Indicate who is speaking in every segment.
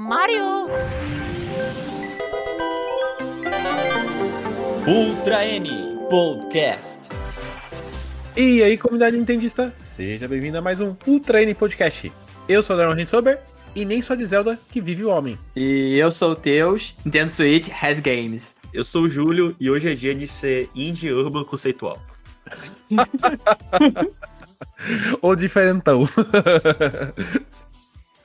Speaker 1: Mario!
Speaker 2: Ultra N Podcast.
Speaker 3: E aí, comunidade nintendista, seja bem-vindo a mais um Ultra N Podcast. Eu sou o Darren Rensober e nem só de Zelda que vive o homem.
Speaker 4: E eu sou o Teus, Nintendo Switch has games.
Speaker 5: Eu sou o Júlio e hoje é dia de ser indie urban conceitual.
Speaker 3: Ou diferentão.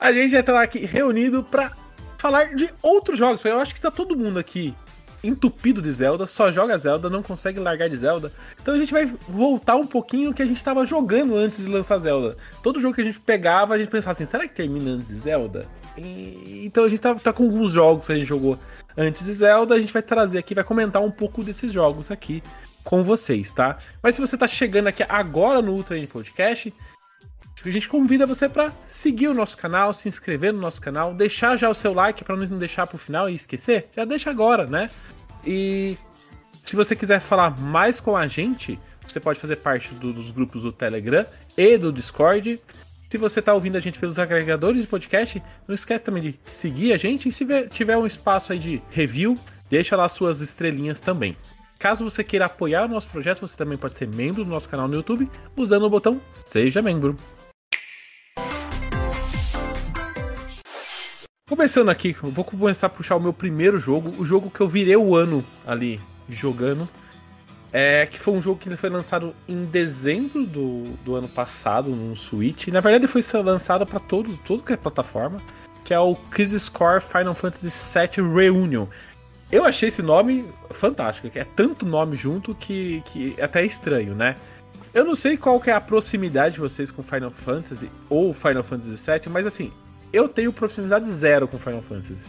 Speaker 3: a gente já tá aqui reunido pra falar de outros jogos, eu acho que tá todo mundo aqui entupido de Zelda, só joga Zelda, não consegue largar de Zelda. Então a gente vai voltar um pouquinho no que a gente tava jogando antes de lançar Zelda. Todo jogo que a gente pegava, a gente pensava assim, será que termina antes de Zelda? E... Então a gente tá, tá com alguns jogos que a gente jogou antes de Zelda, a gente vai trazer aqui, vai comentar um pouco desses jogos aqui com vocês, tá? Mas se você tá chegando aqui agora no Ultra N Podcast, a gente convida você para seguir o nosso canal, se inscrever no nosso canal, deixar já o seu like para não deixar pro final e esquecer, já deixa agora, né? E se você quiser falar mais com a gente, você pode fazer parte do, dos grupos do Telegram e do Discord. Se você está ouvindo a gente pelos agregadores de podcast, não esquece também de seguir a gente. E se tiver um espaço aí de review, deixa lá suas estrelinhas também. Caso você queira apoiar o nosso projeto, você também pode ser membro do nosso canal no YouTube usando o botão Seja Membro. Começando aqui, vou começar a puxar o meu primeiro jogo, o jogo que eu virei o ano ali jogando. É, que foi um jogo que foi lançado em dezembro do, do ano passado no Switch. Na verdade, foi lançado para todo, todo que é plataforma, que é o Crisis Core Final Fantasy VII Reunion. Eu achei esse nome fantástico, é tanto nome junto que, que é até estranho, né? Eu não sei qual que é a proximidade de vocês com Final Fantasy ou Final Fantasy VII, mas assim, eu tenho proximidade zero com Final Fantasy.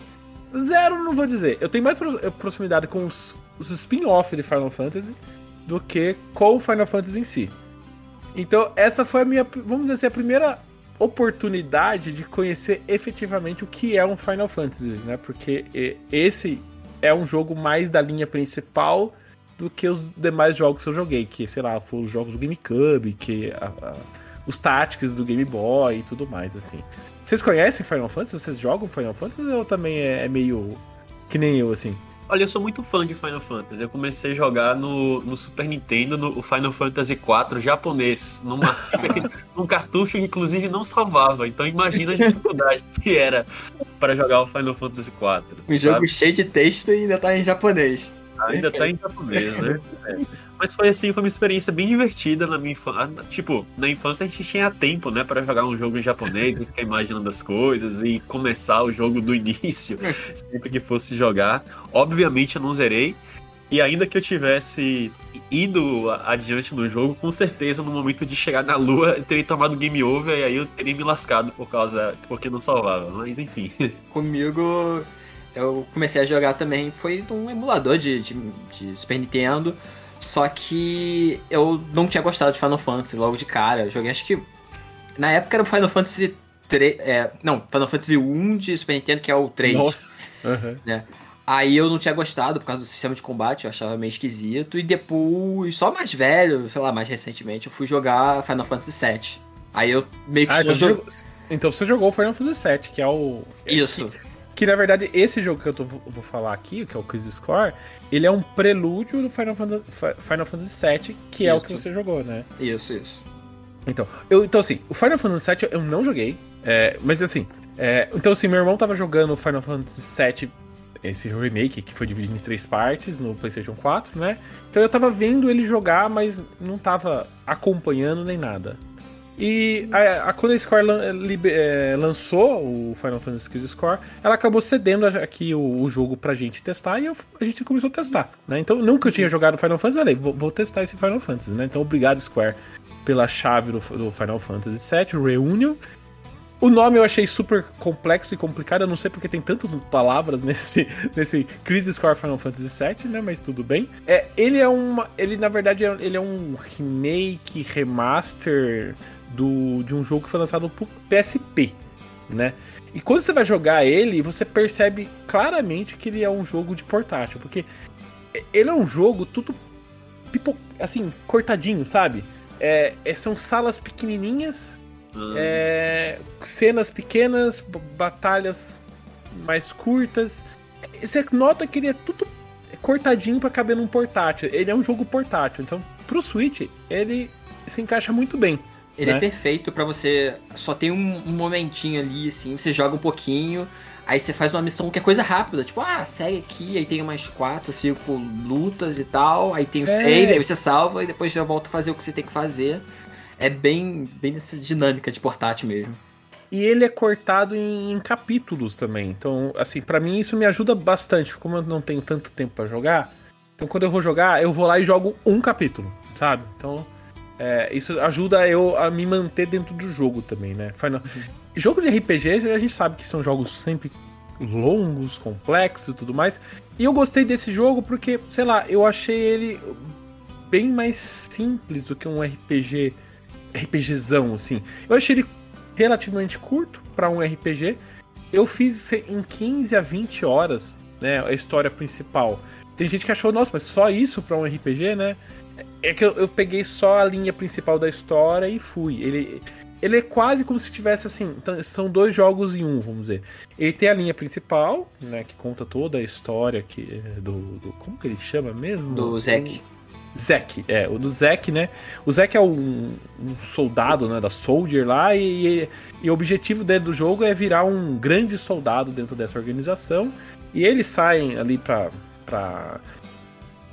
Speaker 3: Zero não vou dizer. Eu tenho mais proximidade com os, os spin-off de Final Fantasy do que com o Final Fantasy em si. Então, essa foi a minha, vamos dizer assim, a primeira oportunidade de conhecer efetivamente o que é um Final Fantasy, né? Porque esse é um jogo mais da linha principal do que os demais jogos que eu joguei, que, sei lá, foram os jogos do GameCube, que a, a, os Tactics do Game Boy e tudo mais, assim. Vocês conhecem Final Fantasy? Vocês jogam Final Fantasy ou também é, é meio que nem eu, assim?
Speaker 5: Olha, eu sou muito fã de Final Fantasy. Eu comecei a jogar no, no Super Nintendo, no Final Fantasy IV japonês, numa fita que, num cartucho que inclusive não salvava. Então imagina a dificuldade que era para jogar o Final Fantasy IV.
Speaker 4: Um sabe? jogo cheio de texto e ainda tá em japonês.
Speaker 5: Ainda tá em japonês, né? É. Mas foi assim, foi uma experiência bem divertida na minha infância. Tipo, na infância a gente tinha tempo, né, para jogar um jogo em japonês e ficar imaginando as coisas e começar o jogo do início, sempre que fosse jogar. Obviamente eu não zerei. E ainda que eu tivesse ido adiante no jogo, com certeza no momento de chegar na lua eu teria tomado game over e aí eu teria me lascado por causa. porque não salvava. Mas enfim.
Speaker 4: Comigo eu comecei a jogar também foi um emulador de, de, de, Super Nintendo. Só que eu não tinha gostado de Final Fantasy logo de cara. Eu joguei, acho que. Na época era o Final Fantasy 3. É, não, Final Fantasy 1 de Super Nintendo, que é o 3.
Speaker 3: Nossa! Uhum.
Speaker 4: Né? Aí eu não tinha gostado por causa do sistema de combate, eu achava meio esquisito. E depois, só mais velho, sei lá, mais recentemente, eu fui jogar Final Fantasy VII. Aí eu meio que
Speaker 3: ah,
Speaker 4: só
Speaker 3: então, jog... então você jogou Final Fantasy VII, que é o.
Speaker 4: Isso.
Speaker 3: Que que na verdade, esse jogo que eu tô, vou falar aqui, que é o Crisis Core, ele é um prelúdio do Final Fantasy, Final Fantasy VII, que isso. é o que você jogou, né?
Speaker 4: Isso, isso.
Speaker 3: Então, eu, então assim, o Final Fantasy VII eu não joguei, é, mas assim, é, então assim, meu irmão tava jogando o Final Fantasy VII, esse remake, que foi dividido em três partes no PlayStation 4, né? Então eu tava vendo ele jogar, mas não tava acompanhando nem nada. E a, a, quando a Square lan, é, lançou o Final Fantasy Crisis Core, ela acabou cedendo aqui o, o, jogo pra gente testar e eu, a gente começou a testar, né? Então, nunca eu tinha jogado Final Fantasy, falei, vou, vou, testar esse Final Fantasy, né? Então, obrigado Square pela chave do, do Final Fantasy VII, Reunion. O nome eu achei super complexo e complicado, eu não sei porque tem tantas palavras nesse, nesse Crisis Core Final Fantasy VII, né? Mas tudo bem. É, ele é uma. Ele, na verdade, é, ele é um remake, remaster do, de um jogo que foi lançado pro PSP, né? E quando você vai jogar ele, você percebe claramente que ele é um jogo de portátil, porque ele é um jogo tudo pipo, assim, cortadinho, sabe? É, é são salas pequenininhas, hum. é, cenas pequenas, batalhas mais curtas. Você nota que ele é tudo cortadinho para caber num portátil. Ele é um jogo portátil, então pro Switch ele se encaixa muito bem.
Speaker 4: Ele
Speaker 3: né?
Speaker 4: é perfeito pra você. Só tem um, um momentinho ali, assim, você joga um pouquinho, aí você faz uma missão que é coisa rápida, tipo, ah, segue aqui, aí tem umas quatro, cinco lutas e tal, aí tem o
Speaker 3: É.
Speaker 4: save, aí você salva e depois já volta a fazer o que você tem que fazer. É bem, bem nessa dinâmica de portátil mesmo.
Speaker 3: E ele é cortado em, em capítulos também. Então, assim, pra mim isso me ajuda bastante. Como eu não tenho tanto tempo pra jogar, então quando eu vou jogar, eu vou lá e jogo um capítulo, sabe? Então, é, isso ajuda eu a me manter dentro do jogo também, né? Final... Jogo de RPG, a gente sabe que são jogos sempre longos, complexos e tudo mais. E eu gostei desse jogo porque, sei lá, eu achei ele bem mais simples do que um RPG, RPGzão, assim. Eu achei ele relativamente curto para um RPG. Eu fiz em 15 a 20 horas, né, a história principal. Tem gente que achou, nossa, mas só isso para um RPG, né? É que eu, eu peguei só a linha principal da história e fui. Ele, ele é quase como se tivesse assim. então, são dois jogos em um, vamos dizer. Ele tem a linha principal, né? Que conta toda a história que, do, do- Como que ele chama mesmo?
Speaker 4: Do Zack.
Speaker 3: Zack, é, o do Zack, né? O Zack é um, um soldado, né, da Soldier lá, e, e- e o objetivo dele do jogo é virar um grande soldado dentro dessa organização. E eles saem ali pra, pra,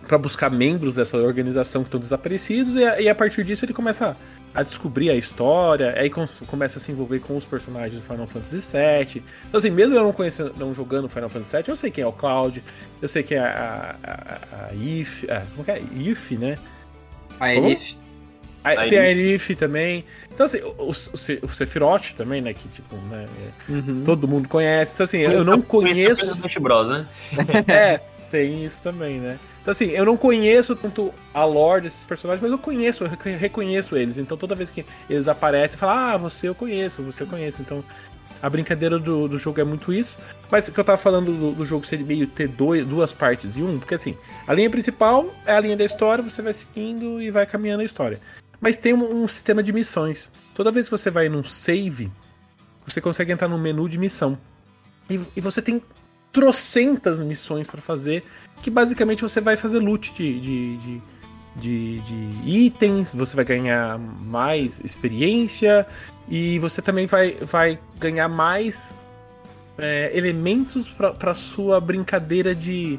Speaker 3: pra buscar membros dessa organização que estão desaparecidos, e a, e a partir disso ele começa a descobrir a história, aí com- começa a se envolver com os personagens do Final Fantasy VII. Então, assim, mesmo eu não conhecendo, não jogando Final Fantasy VII, eu sei quem é o Cloud, eu sei quem é a, a, a, a If, a, como que é? If, né?
Speaker 4: A? Elif.
Speaker 3: A-
Speaker 5: A
Speaker 3: tem a
Speaker 5: Elif.
Speaker 3: Também. Então, assim, o, o, o Se- o Sephiroth também, né? Que, tipo, né? é-
Speaker 4: Uhum.
Speaker 3: todo mundo conhece. Então, assim, eu não conheço.
Speaker 5: Bros, né?
Speaker 3: É, tem isso também, né? Então, assim, eu não conheço tanto a lore desses personagens, mas eu conheço, eu reco- reconheço eles. Então, toda vez que eles aparecem, eu falo, ah, você eu conheço, você eu conheço. Então, a brincadeira do, do jogo é muito isso. Mas que eu tava falando do, do jogo ser meio ter dois, duas partes em um, porque assim, a linha principal é a linha da história, você vai seguindo e vai caminhando a história. Mas tem um, um sistema de missões. Toda vez que você vai num save, você consegue entrar no menu de missão. E, e você tem trocentas missões pra fazer, que basicamente você vai fazer loot de, de, de, de, de itens, você vai ganhar mais experiência e você também vai, vai ganhar mais é, elementos pra sua brincadeira de.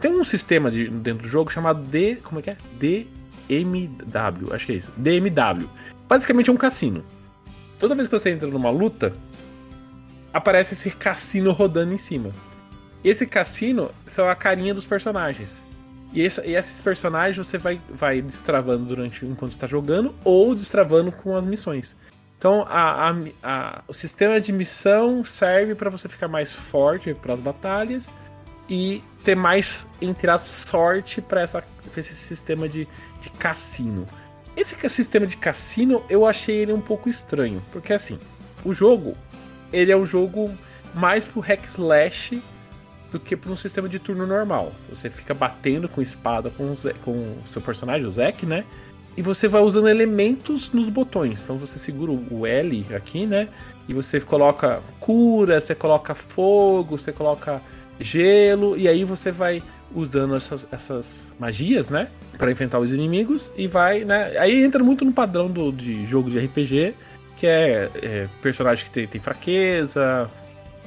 Speaker 3: Tem um sistema de, dentro do jogo chamado D. Como é que é? DMW, acho que é isso. DMW. Basicamente é um cassino. Toda vez que você entra numa luta, aparece esse cassino rodando em cima. Esse cassino são a carinha dos personagens. E, esse- e esses personagens você vai, vai destravando durante enquanto está jogando ou destravando com as missões. Então a- a- a- o sistema de missão serve para você ficar mais forte para as batalhas e ter mais, entre aspas, sorte para esse sistema de, de cassino. Esse sistema de cassino eu achei ele um pouco estranho, porque assim, o jogo ele é um jogo mais pro hack slash do que para um sistema de turno normal. Você fica batendo com espada com o, Ze- com o seu personagem, o Zack, né? E você vai usando elementos nos botões. Então você segura o L aqui, né? E você coloca cura, você coloca fogo, você coloca gelo, e aí você vai usando essas, essas magias, né? Pra enfrentar os inimigos e vai, né? Aí entra muito no padrão do, de jogo de RPG, que é, é personagem que tem, tem fraqueza,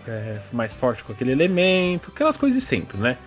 Speaker 3: é, mais forte com aquele elemento, aquelas coisas de sempre, né?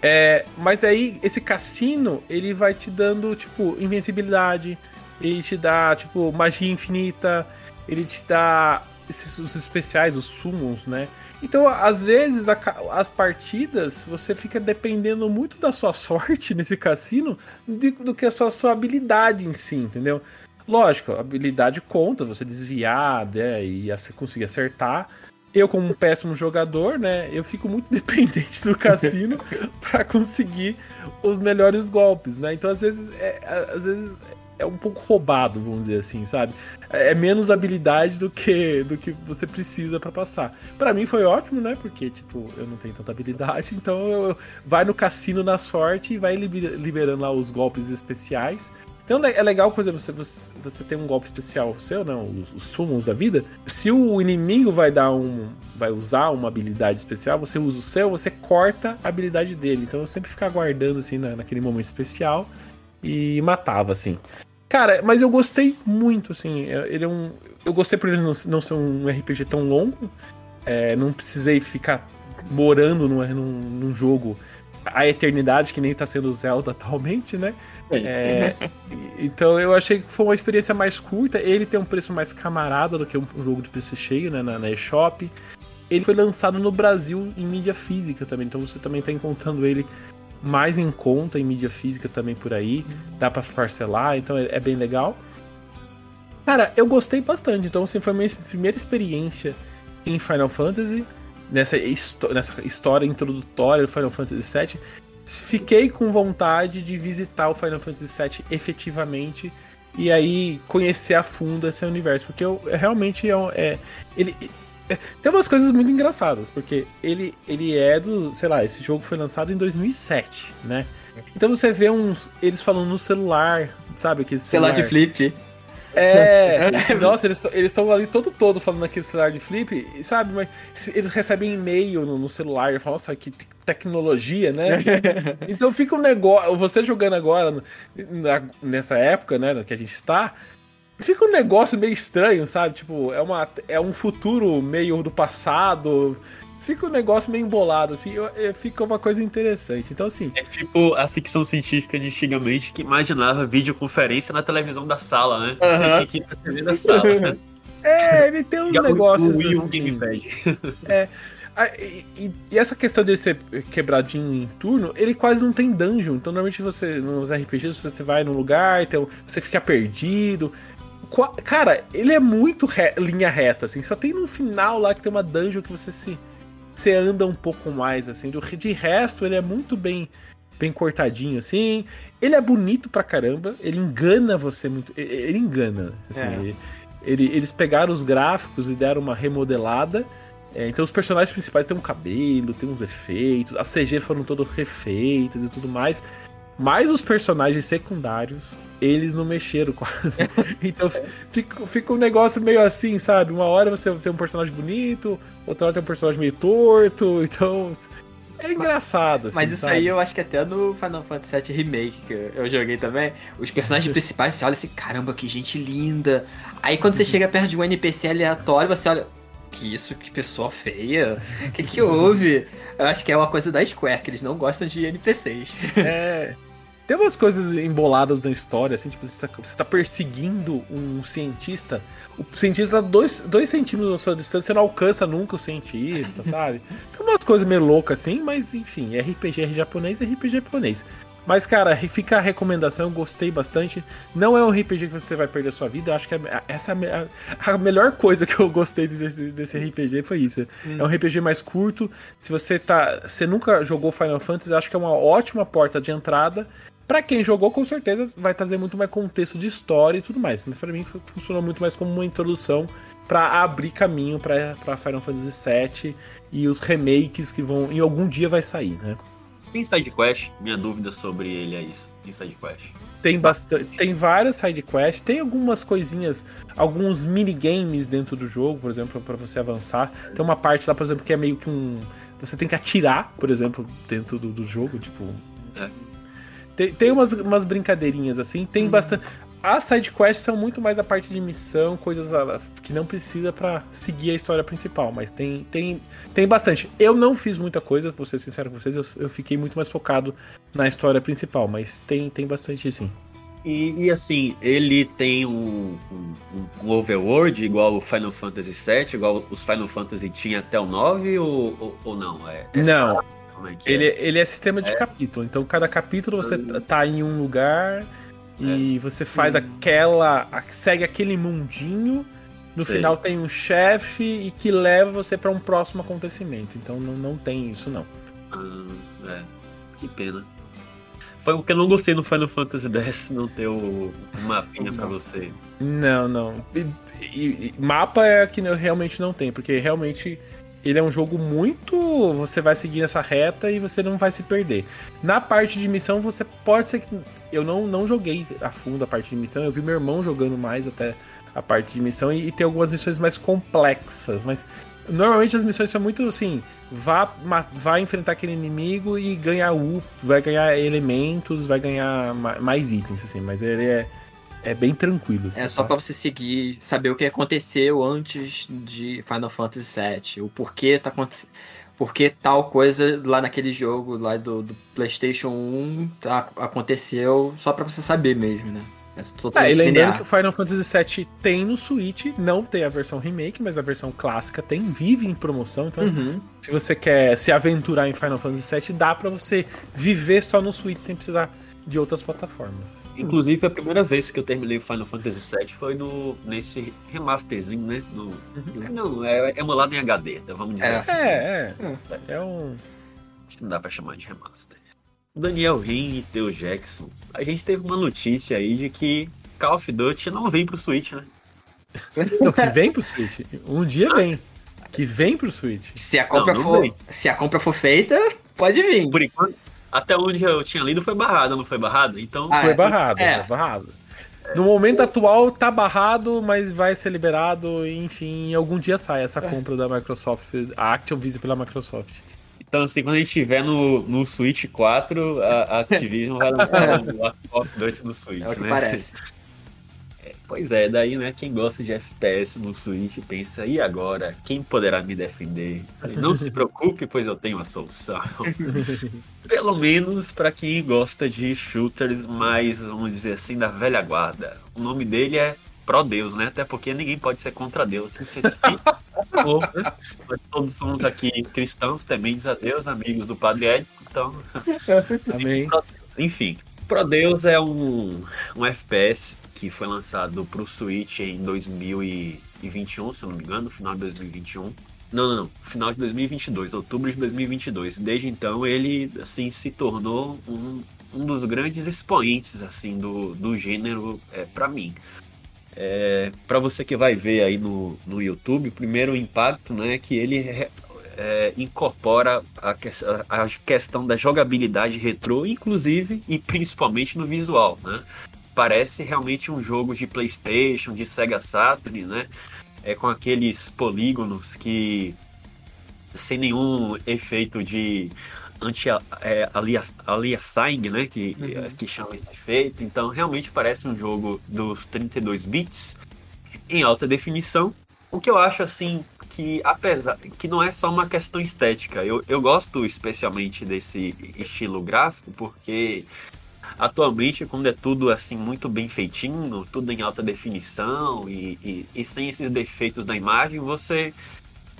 Speaker 3: É, mas aí, esse cassino, ele vai te dando, tipo, invencibilidade, ele te dá, tipo, magia infinita, ele te dá esses, os especiais, os summons, né? Então, às vezes, a as partidas, você fica dependendo muito da sua sorte nesse cassino de- do que a sua, sua habilidade em si, entendeu? Lógico, a habilidade conta, você desviar né, e conseguir acertar. Eu, como um péssimo jogador, né? Eu fico muito dependente do cassino pra conseguir os melhores golpes, né? Então, às vezes, é, às vezes é um pouco roubado, vamos dizer assim, sabe? É é menos habilidade do que do que você precisa pra passar. Pra mim foi ótimo, né? Porque tipo, eu não tenho tanta habilidade, então eu, eu- vai no cassino na sorte e vai liber- liberando lá os golpes especiais Então é legal, por exemplo, você, você, você tem um golpe especial seu, não, os, os summons da vida. Se o inimigo vai dar um. vai usar uma habilidade especial, você usa o seu, você corta a habilidade dele. Então eu sempre ficava guardando assim na, naquele momento especial e matava, assim. Cara, mas eu gostei muito, assim. Ele é um. Eu gostei por ele não, não ser um RPG tão longo. É, não precisei ficar morando num, num, num jogo a eternidade, que nem tá sendo o Zelda atualmente, né? É, então eu achei que foi uma experiência mais curta. Ele tem um preço mais camarada do que um jogo de preço cheio, né? Na, na eShop. Ele foi lançado no Brasil em mídia física também, então você também tá encontrando ele mais em conta em mídia física também por aí. Dá para parcelar, então é, é, bem legal. Cara, eu gostei bastante. Então, assim, foi a minha primeira experiência em Final Fantasy nessa, nessa história introdutória do Final Fantasy VII, fiquei com vontade de visitar o Final Fantasy VII efetivamente e aí conhecer a fundo esse universo, porque eu realmente é, é ele é, tem umas coisas muito engraçadas, porque ele ele é do, sei lá, esse jogo foi lançado em 2007, né? Então você vê uns eles falando no celular, sabe aquele
Speaker 4: celular, celular de flip.
Speaker 3: É, nossa, eles estão ali todo todo falando naquele celular de flip, sabe? Mas eles recebem e-mail no, no celular e falam, nossa, que tecnologia, né? então fica um negócio. Você jogando agora, na, nessa época, né, que a gente está, fica um negócio meio estranho, sabe? Tipo, é, uma, é um futuro meio do passado fica um negócio meio embolado, assim, eu, eu, fica uma coisa interessante. Então, assim.
Speaker 5: É tipo a ficção científica de antigamente que imaginava videoconferência na televisão da sala, né?
Speaker 3: Uhum. Na TV da sala, né? É, ele tem uns negócios. O Wii
Speaker 5: assim, Gamepad.
Speaker 3: É. E, e, essa questão de ser quebradinho em turno, ele quase não tem dungeon. Então, normalmente você, nos RPGs, você vai num lugar, então você fica perdido. Cara, ele é muito re linha reta, assim. Só tem no final lá que tem uma dungeon que você se você anda um pouco mais, assim. De resto, ele é muito bem bem cortadinho, assim. Ele é bonito pra caramba, ele engana você muito. Ele engana, assim. É. Ele, ele, eles pegaram os gráficos e deram uma remodelada. É, então os personagens principais têm um cabelo, tem uns efeitos, as CG foram todas refeitas e tudo mais. Mas os personagens secundários, eles não mexeram quase. então fica, fica um negócio meio assim, sabe? Uma hora você tem um personagem bonito, outra hora tem um personagem meio torto, então. É engraçado, assim,
Speaker 4: Mas isso
Speaker 3: sabe?
Speaker 4: aí eu acho que até no Final Fantasy VII Remake, que eu joguei também, os personagens principais, você olha assim, caramba, que gente linda. Aí quando você chega perto de um NPC aleatório, você olha, que isso, que pessoa feia. O que, que houve? Eu acho que é uma coisa da Square, que eles não gostam de NPCs.
Speaker 3: É. Tem umas coisas emboladas na história, assim, tipo, você tá, você tá perseguindo um cientista, o cientista tá dois, dois centímetros da sua distância, você não alcança nunca o cientista, sabe? Tem umas coisas meio loucas assim, mas enfim, RPG japonês é RPG japonês. Mas, cara, fica a recomendação, gostei bastante. Não é um RPG que você vai perder a sua vida. Eu acho que essa é a, a, melhor coisa que eu gostei desse, desse RPG foi isso. Hum. É um RPG mais curto. Se você tá. Você nunca jogou Final Fantasy, eu acho que é uma ótima porta de entrada. Para quem jogou, com certeza vai trazer muito mais contexto de história e tudo mais. Mas para mim funcionou muito mais como uma introdução para abrir caminho para Final Fantasy VII e os remakes que vão em algum dia vai sair, né?
Speaker 5: Tem side quest? Minha dúvida sobre ele é isso. Tem side quest?
Speaker 3: Tem bastante, tem várias side quests, tem algumas coisinhas, alguns minigames dentro do jogo, por exemplo, para você avançar. Tem uma parte lá, por exemplo, que é meio que um você tem que atirar, por exemplo, dentro do, do jogo, tipo, é. Tem, tem umas, umas brincadeirinhas assim, tem hum. bastante. As sidequests são muito mais a parte de missão, coisas ah, que não precisa para seguir a história principal, mas tem, tem, tem bastante. Eu não fiz muita coisa, vou ser sincero com vocês, eu, eu fiquei muito mais focado na história principal, mas tem, tem bastante sim.
Speaker 5: E, e, assim, ele tem um, um, um, overworld igual o Final Fantasy VII, igual os Final Fantasy tinha até o 9 ou, ou, ou não?
Speaker 3: É, é não, é ele, é? ele é sistema de é? capítulo. Então, cada capítulo você hum. tá em um lugar e é. você faz hum. aquela. segue aquele mundinho. No Sei. final tem um chefe e que leva você para um próximo acontecimento. Então não, não tem isso, não.
Speaker 5: Ah, é. Que pena. Foi o que eu não gostei no Final Fantasy X não ter o, mapinha para você.
Speaker 3: Não, não. E, e, mapa é que eu realmente não tem, porque realmente ele é um jogo muito. Você vai seguir essa reta e você não vai se perder. Na parte de missão, você pode ser que. Eu não, não joguei a fundo a parte de missão, eu vi meu irmão jogando mais até a parte de missão e, e tem algumas missões mais complexas, mas normalmente as missões são muito assim: vá, vá enfrentar aquele inimigo e ganhar vai ganhar elementos, vai ganhar mais itens, assim, mas ele é é bem tranquilo.
Speaker 4: Assim, é só para você seguir, saber o que aconteceu antes de Final Fantasy VII, o porquê tá acontecendo. Porque tal coisa lá naquele jogo lá do, do PlayStation 1 tá, aconteceu só para você saber mesmo, né?
Speaker 3: É, e lembrando que o Final Fantasy VII tem no Switch, não tem a versão remake, mas a versão clássica tem, vive em promoção. Então, uhum. se você quer se aventurar em Final Fantasy VII, dá para você viver só no Switch sem precisar de outras plataformas.
Speaker 5: Inclusive, a primeira vez que eu terminei o Final Fantasy VII foi no, nesse remasterzinho, né? No, uhum. Não, é, é emulado em HD, então vamos dizer
Speaker 3: é.
Speaker 5: assim.
Speaker 3: É, é. É um.
Speaker 5: Acho que não dá pra chamar de remaster. Daniel Rin e Theo Jackson. A gente teve uma notícia aí de que Call of Duty não vem pro Switch, né?
Speaker 3: Não, que vem pro Switch. Um dia vem. Que vem pro Switch.
Speaker 4: Se a compra, não, não for, vem. se a compra for feita, pode vir.
Speaker 5: Por enquanto, até onde eu tinha lido foi barrado, não foi barrado? Então.
Speaker 3: Ah, foi é, barrado, é. foi barrado. No momento atual tá barrado, mas vai ser liberado, enfim, algum dia sai essa é. compra da Microsoft, a Activision pela Microsoft.
Speaker 5: Então, assim, quando a gente estiver no, no Switch 4, a, Activision vai lançar o Call of Duty no Switch, é o que né?
Speaker 4: parece.
Speaker 5: Pois é, daí, né, quem gosta de FPS no Switch pensa, e agora? Quem poderá me defender? Não se preocupe, pois eu tenho a solução. Pelo menos para quem gosta de shooters mais, vamos dizer assim, da velha guarda. O nome dele é pró-Deus, né? Até porque ninguém pode ser contra Deus, tem que ser sim. né? Todos somos aqui cristãos, tementes a Deus, amigos do Padre Ed, então...
Speaker 3: Amém.
Speaker 5: Enfim, Prodeus é um, um FPS que foi lançado para o Switch em 2021, se eu não me engano, no final de 2021. Não, não, não, final de 2022, outubro de 2022. Desde então ele assim se tornou um, um dos grandes expoentes assim do, do gênero é, para mim. É, para você que vai ver aí no, no YouTube, o primeiro impacto né, é que ele é, incorpora a, a, questão da jogabilidade retrô, inclusive e principalmente no visual, né? Parece realmente um jogo de PlayStation, de Sega Saturn, né? É com aqueles polígonos que sem nenhum efeito de anti é, aliasing, né, que uhum. que chama esse efeito. Então realmente parece um jogo dos 32 bits em alta definição. O que eu acho assim que apesar que não é só uma questão estética, eu, eu gosto especialmente desse estilo gráfico porque atualmente quando é tudo assim muito bem feitinho, tudo em alta definição e, e, e sem esses defeitos da imagem, você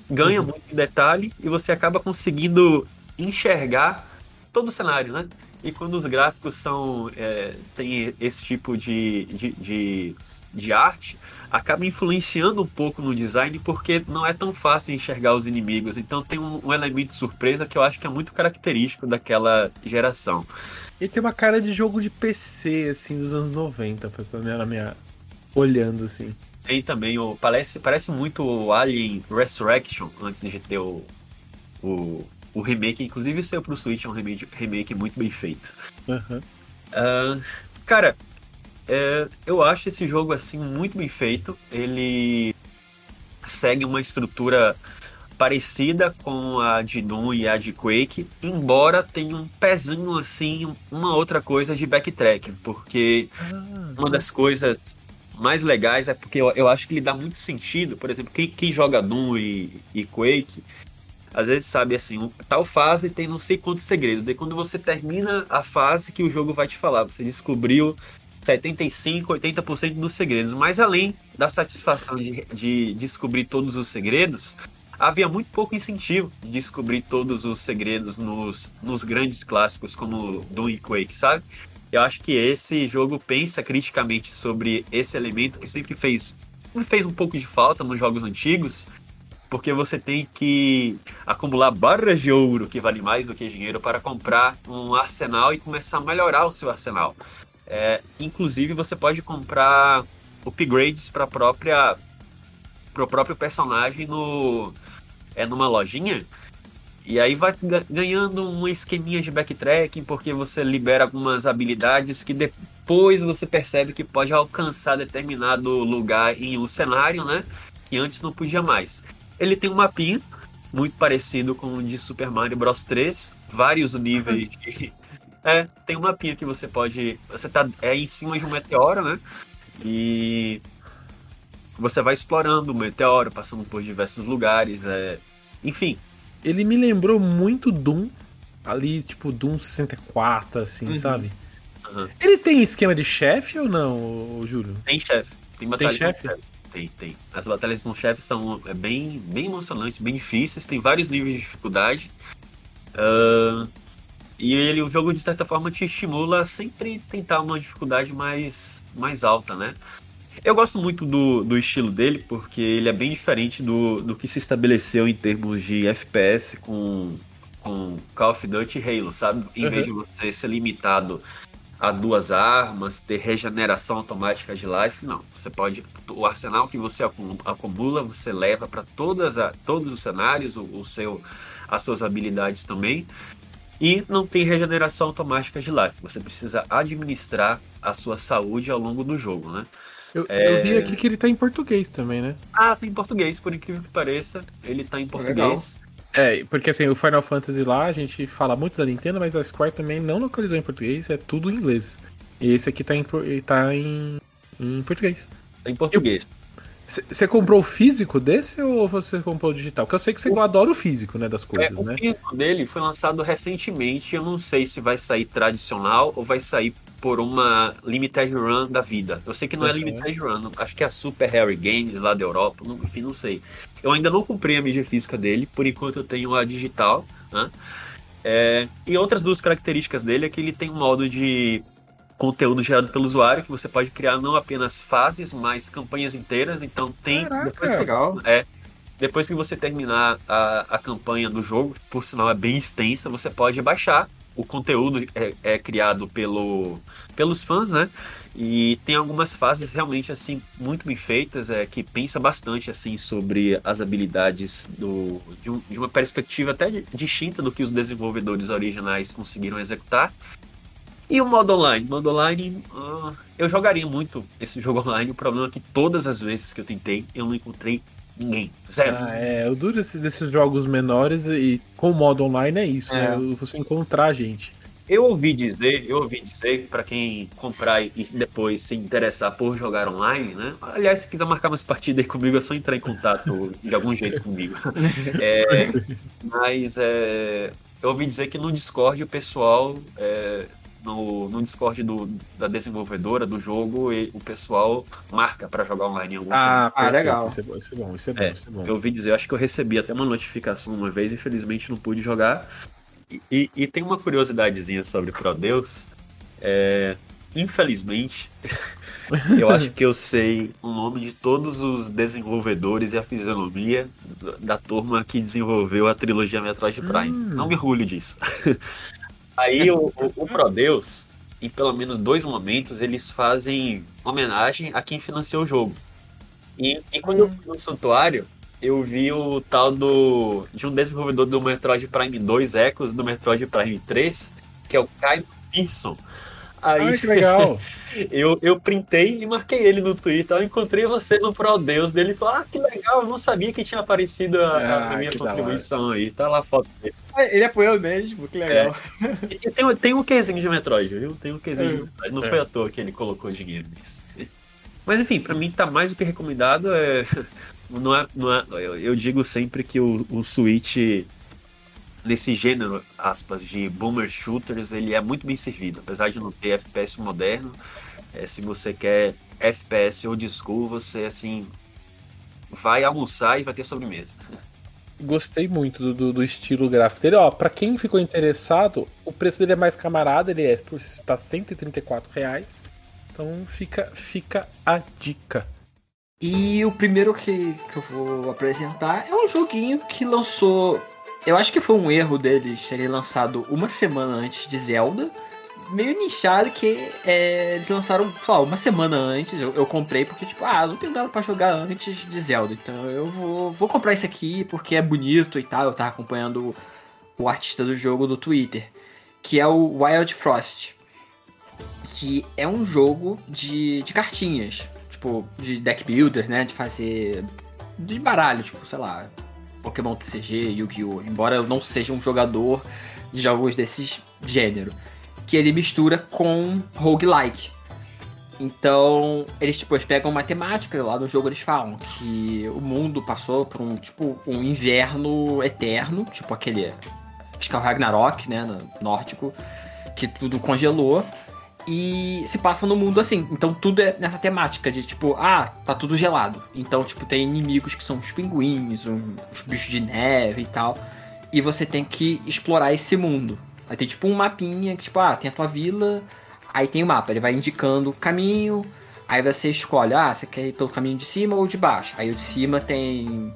Speaker 5: ganha uhum. muito detalhe e você acaba conseguindo enxergar todo o cenário, né? E quando os gráficos são é, tem esse tipo de, de, de de arte acaba influenciando um pouco no design porque não é tão fácil enxergar os inimigos. Então tem um, um elemento de surpresa que eu acho que é muito característico daquela geração.
Speaker 3: E tem uma cara de jogo de PC, assim, dos anos 90, na minha. olhando assim.
Speaker 5: Tem também, o, parece, parece muito o Alien Resurrection, antes de ter o, o, o remake. Inclusive saiu pro Switch, é um remake, remake muito bem feito.
Speaker 3: Uhum.
Speaker 5: Uh, cara, é, eu acho esse jogo assim muito bem feito. Ele segue uma estrutura parecida com a de Doom e a de Quake, embora tenha um pezinho assim, uma outra coisa de backtracking, porque ah, uma das coisas mais legais é porque eu, eu, acho que ele dá muito sentido. Por exemplo, quem, quem joga Doom e, e Quake, às vezes sabe assim, tal fase tem não sei quantos segredos. Daí quando você termina a fase que o jogo vai te falar, você descobriu 75, 80% dos segredos. Mas além da satisfação de, de descobrir todos os segredos, havia muito pouco incentivo de descobrir todos os segredos nos, nos grandes clássicos como Doom e Quake, sabe? Eu acho que esse jogo pensa criticamente sobre esse elemento que sempre fez, fez um pouco de falta nos jogos antigos, porque você tem que acumular barras de ouro, que vale mais do que dinheiro, para comprar um arsenal e começar a melhorar o seu arsenal. É, inclusive, você pode comprar upgrades para própria pro próprio personagem no é numa lojinha. E aí vai ga- ganhando um esqueminha de backtracking, porque você libera algumas habilidades que depois você percebe que pode alcançar determinado lugar em um cenário, né? Que antes não podia mais. Ele tem um mapinha muito parecido com o de Super Mario Bros 3, vários níveis de... É, tem um mapinha que você pode. Você tá é em cima de um meteoro, né? E você vai explorando o meteoro, passando por diversos lugares. É... Enfim,
Speaker 3: Ele me lembrou muito Doom, ali, tipo, Doom 64, assim,
Speaker 4: Uhum.
Speaker 3: sabe?
Speaker 5: Aham.
Speaker 3: Ele tem esquema de chefe ou não, Júlio?
Speaker 5: tem chefe. Tem batalha com
Speaker 3: chefe?
Speaker 5: Tem, tem. As batalhas com chefes são é, bem, bem emocionantes, bem difíceis, tem vários níveis de dificuldade. Ah, e ele, o jogo, de certa forma, te estimula a sempre tentar uma dificuldade mais, mais alta, né? Eu gosto muito do, do estilo dele, porque ele é bem diferente do, do que se estabeleceu em termos de FPS com, com Call of Duty e Halo, sabe? Em
Speaker 3: Uhum.
Speaker 5: vez de você ser limitado a duas armas, ter regeneração automática de life, não. Você pode. O arsenal que você acu- acumula, você leva para todas a, todos os cenários, o, o seu, as suas habilidades também. E não tem regeneração automática de life. Você precisa administrar a sua saúde ao longo do jogo, né?
Speaker 3: Eu,
Speaker 5: É.
Speaker 3: eu vi aqui que ele tá em português também, né?
Speaker 5: Ah, tem em português, por incrível que pareça. Ele tá em português.
Speaker 3: É, porque assim, o Final Fantasy lá, a gente fala muito da Nintendo, mas a Square também não localizou em português, é tudo em inglês. E esse aqui tá em, tá em, em português.
Speaker 5: Tá em português.
Speaker 3: Você comprou o físico desse ou você comprou o digital? Porque eu sei que você adora o físico, né, das
Speaker 5: É,
Speaker 3: coisas,
Speaker 5: o
Speaker 3: né?
Speaker 5: físico dele foi lançado recentemente. Eu não sei se vai sair tradicional ou vai sair por uma limited run da vida. Eu sei que não é
Speaker 3: Uhum.
Speaker 5: limited run, acho que é a Super Harry Games lá da Europa, não- enfim, não sei. Eu ainda não comprei a mídia física dele, por enquanto eu tenho a digital. Né? É, e outras duas características dele é que ele tem um modo de conteúdo gerado pelo usuário, que você pode criar não apenas fases, mas campanhas inteiras. Então tem
Speaker 3: Caraca.
Speaker 5: depois
Speaker 4: Que legal.
Speaker 5: é. Depois que você terminar a, a campanha do jogo, por sinal é bem extensa, você pode baixar. O conteúdo é, é criado pelo, pelos fãs, né? E tem algumas fases realmente assim muito bem feitas, é, que pensa bastante assim sobre as habilidades do, de, um- de uma perspectiva até di- distinta do que os desenvolvedores originais conseguiram executar. E o modo online? Modo online, ah, eu jogaria muito esse jogo online. O problema é que todas as vezes que eu tentei, eu não encontrei ninguém. Zero.
Speaker 3: Ah, é, o duro desse- desses jogos menores e com o modo online é isso,
Speaker 4: É.
Speaker 3: né? Você encontrar gente.
Speaker 5: Eu ouvi dizer, eu ouvi dizer para quem comprar e depois se interessar por jogar online, né? Aliás, se quiser marcar umas partidas aí comigo, é só entrar em contato de algum jeito comigo. É, mas é, eu ouvi dizer que no Discord o pessoal, é, no, no Discord do, da desenvolvedora do jogo, e- o pessoal marca para jogar online em algum
Speaker 3: Ah,
Speaker 4: Ah, legal.
Speaker 3: Isso é bom, isso é bom, isso é bom.
Speaker 5: É,
Speaker 3: isso é bom.
Speaker 5: Eu ouvi dizer, eu acho que eu recebi até uma notificação uma vez, infelizmente não pude jogar. E, e- e tem uma curiosidadezinha sobre Prodeus. É, infelizmente, eu acho que eu sei o nome de todos os desenvolvedores e a fisionomia da turma que desenvolveu a trilogia Metroid Prime.
Speaker 3: Hum.
Speaker 5: Não me orgulho disso. Aí o, o, o Prodeus, em pelo menos dois momentos, eles fazem homenagem a quem financiou o jogo. E, e quando eu fui no santuário, eu vi o tal do. de um desenvolvedor do Metroid Prime 2 Ecos, do Metroid Prime 3, que é o Kai Pearson. Aí
Speaker 3: Ai, que legal.
Speaker 5: eu, eu printei e marquei ele no Twitter. Eu encontrei você no Pro Deus dele e falou: Ah, que legal, eu não sabia que tinha aparecido a, a
Speaker 3: Ah,
Speaker 5: minha contribuição aí. Tá lá a foto dele.
Speaker 4: Ele apoiou mesmo, que legal.
Speaker 5: E tem, tem um quezinho de Metroid, viu? Tem um quezinho de
Speaker 4: É.
Speaker 5: Metroid. Não
Speaker 3: É.
Speaker 5: foi à toa que ele colocou dinheiro nisso. Mas enfim, pra mim tá mais do que recomendado. É, não é, não é, eu, eu digo sempre que o, o Switch, nesse gênero, aspas, de boomer shooters, ele é muito bem servido. Apesar de não ter FPS moderno, é, se você quer FPS old school, você assim vai almoçar e vai ter sobremesa.
Speaker 3: Gostei muito do, do- do estilo gráfico dele. Ó, pra quem ficou interessado, o preço dele é mais camarada, ele é por está 134 reais. Então fica, fica a dica.
Speaker 4: E o primeiro que, que eu vou apresentar é um joguinho que lançou. Eu acho que foi um erro deles terem lançado uma semana antes de Zelda. meio nichado que é, eles lançaram, sei lá, uma semana antes. Eu, eu comprei porque, tipo, ah, não tenho nada pra jogar antes de Zelda. Então eu vou, vou comprar esse aqui porque é bonito e tal. Eu tava acompanhando o, o artista do jogo do Twitter, que é o Wild Frost. Que é um jogo de, de cartinhas. Tipo, de deck builder, né? De fazer. De baralho, tipo, sei lá. Pokémon TCG, Yu-Gi-Oh! Embora eu não seja um jogador de jogos desse gênero. Que ele mistura com roguelike. Então, eles tipo, eles pegam matemática, lá no jogo eles falam que o mundo passou por um, tipo, um inverno eterno, tipo aquele. Acho que é o Ragnarok, né? No nórdico, que tudo congelou. E se passa no mundo assim. Então tudo é nessa temática de tipo, ah, tá tudo gelado. Então, tipo, tem inimigos que são os pinguins, os bichos de neve e tal. E você tem que explorar esse mundo. Aí tem tipo um mapinha que, tipo, ah, tem a tua vila, aí tem o mapa, ele vai indicando o caminho, aí você escolhe, ah, você quer ir pelo caminho de cima ou de baixo. Aí o de cima tem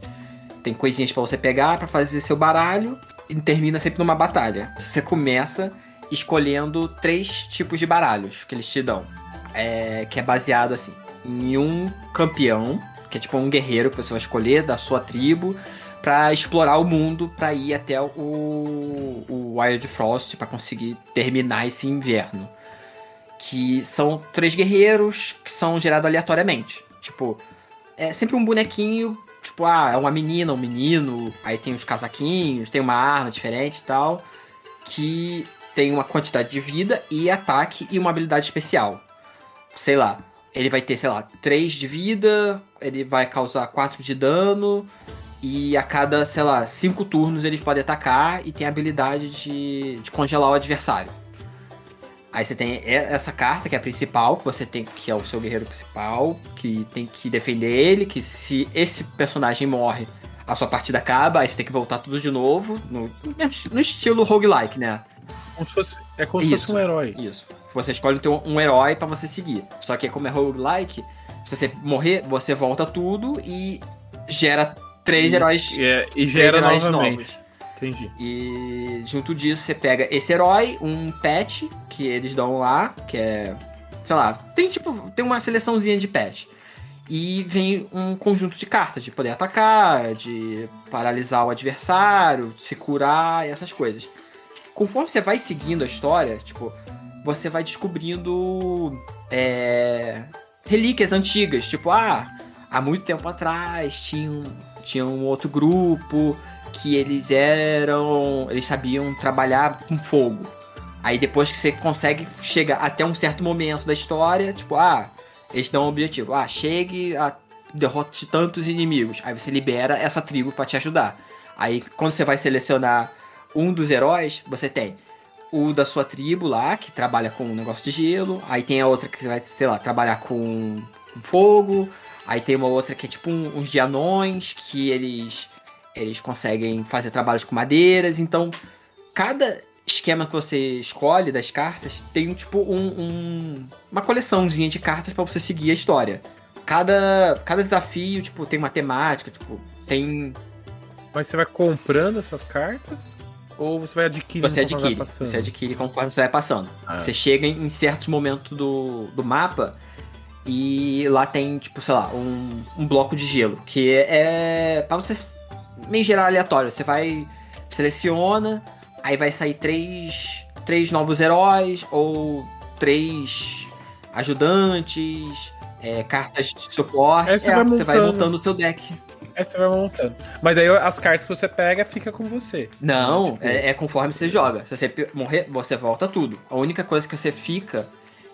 Speaker 4: tem coisinhas para você pegar para fazer seu baralho e termina sempre numa batalha. Você começa escolhendo três tipos de baralhos que eles te dão. É, que é baseado assim em um campeão, que é tipo um guerreiro que você vai escolher da sua tribo para explorar o mundo para ir até o, o Wild Frost para conseguir terminar esse inverno. Que são três guerreiros que são gerados aleatoriamente. Tipo, é sempre um bonequinho, tipo, ah, é uma menina, um menino, aí tem os casaquinhos, tem uma arma diferente e tal, que tem uma quantidade de vida e ataque e uma habilidade especial. Sei lá, ele vai ter, sei lá, 3 de vida, ele vai causar 4 de dano, e a cada, sei lá, 5 turnos eles podem atacar e tem a habilidade de, de congelar o adversário. Aí você tem essa carta, que é a principal, que você tem, que é o seu guerreiro principal, que tem que defender ele, que se esse personagem morre, a sua partida acaba, aí você tem que voltar tudo de novo, no, no estilo roguelike, né?
Speaker 3: Como se fosse, é como se fosse um herói.
Speaker 4: Isso. Você escolhe um herói para você seguir. Só que como é roguelike, se você morrer, você volta tudo e gera três
Speaker 3: e,
Speaker 4: heróis.
Speaker 3: E, é, e gera heróis novamente. Novos. Entendi.
Speaker 4: E junto disso você pega esse herói, um pet que eles dão lá, que é. Sei lá, tem tipo. Tem uma seleçãozinha de pet. E vem um conjunto de cartas de poder atacar, de paralisar o adversário, se curar e essas coisas conforme você vai seguindo a história, tipo, você vai descobrindo é, relíquias antigas, tipo, ah, há muito tempo atrás tinha um, tinha um outro grupo que eles eram, eles sabiam trabalhar com fogo. Aí depois que você consegue chegar até um certo momento da história, tipo, ah, eles dão um objetivo, ah, chegue a derrote tantos inimigos. Aí você libera essa tribo para te ajudar. Aí quando você vai selecionar um dos heróis, você tem o da sua tribo lá, que trabalha com um negócio de gelo. Aí tem a outra que vai, sei lá, trabalhar com fogo. Aí tem uma outra que é tipo um, uns de anões, que eles, eles conseguem fazer trabalhos com madeiras. Então, cada esquema que você escolhe das cartas tem tipo um, um uma coleçãozinha de cartas para você seguir a história. Cada, cada desafio, tipo, tem uma temática, tipo, tem.
Speaker 3: Mas você vai comprando essas cartas? Ou você vai adquirir
Speaker 4: Você adquire. Você adquire conforme você vai passando. Ah. Você chega em certos momentos do, do mapa e lá tem, tipo, sei lá, um, um bloco de gelo. Que é, é para você meio geral aleatório. Você vai, seleciona, aí vai sair três, três novos heróis ou três ajudantes, é, cartas de suporte.
Speaker 3: É, você, vai
Speaker 4: você vai montando o seu deck.
Speaker 3: Aí você vai montando. Mas daí as cartas que você pega fica com você.
Speaker 4: Não, tipo... é, é, conforme você joga. Se você morrer, você volta tudo. A única coisa que você fica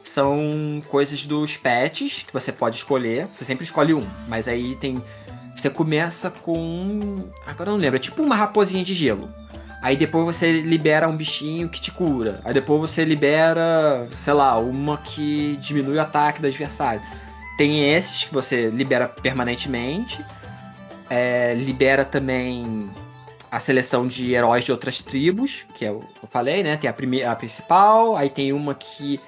Speaker 4: são coisas dos pets que você pode escolher. Você sempre escolhe um. Mas aí tem. Você começa com. Agora eu não lembro. É tipo uma raposinha de gelo. Aí depois você libera um bichinho que te cura. Aí depois você libera, sei lá, uma que diminui o ataque do adversário. Tem esses que você libera permanentemente é, libera também a seleção de heróis de outras tribos, que é eu falei, né? Tem a, primeira, a principal, aí tem uma que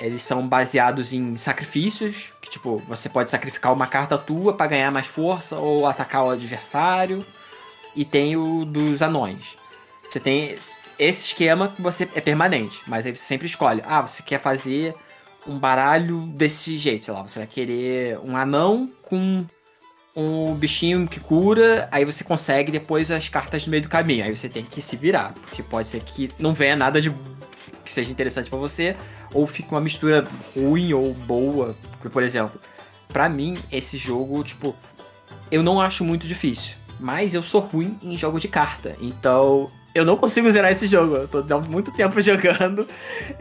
Speaker 4: eles são baseados em sacrifícios, que tipo, você pode sacrificar uma carta tua para ganhar mais força ou atacar o adversário. E tem o dos anões. Você tem esse esquema que você é permanente, mas aí você sempre escolhe. Ah, você quer fazer um baralho desse jeito, sei lá, você vai querer um anão com um bichinho que cura, aí você consegue depois as cartas no meio do caminho. Aí você tem que se virar, porque pode ser que não venha nada de que seja interessante para você, ou fique uma mistura ruim ou boa. Porque, por exemplo, para mim esse jogo, tipo, eu não acho muito difícil, mas eu sou ruim em jogo de carta. Então, eu não consigo zerar esse jogo. Eu tô há muito tempo jogando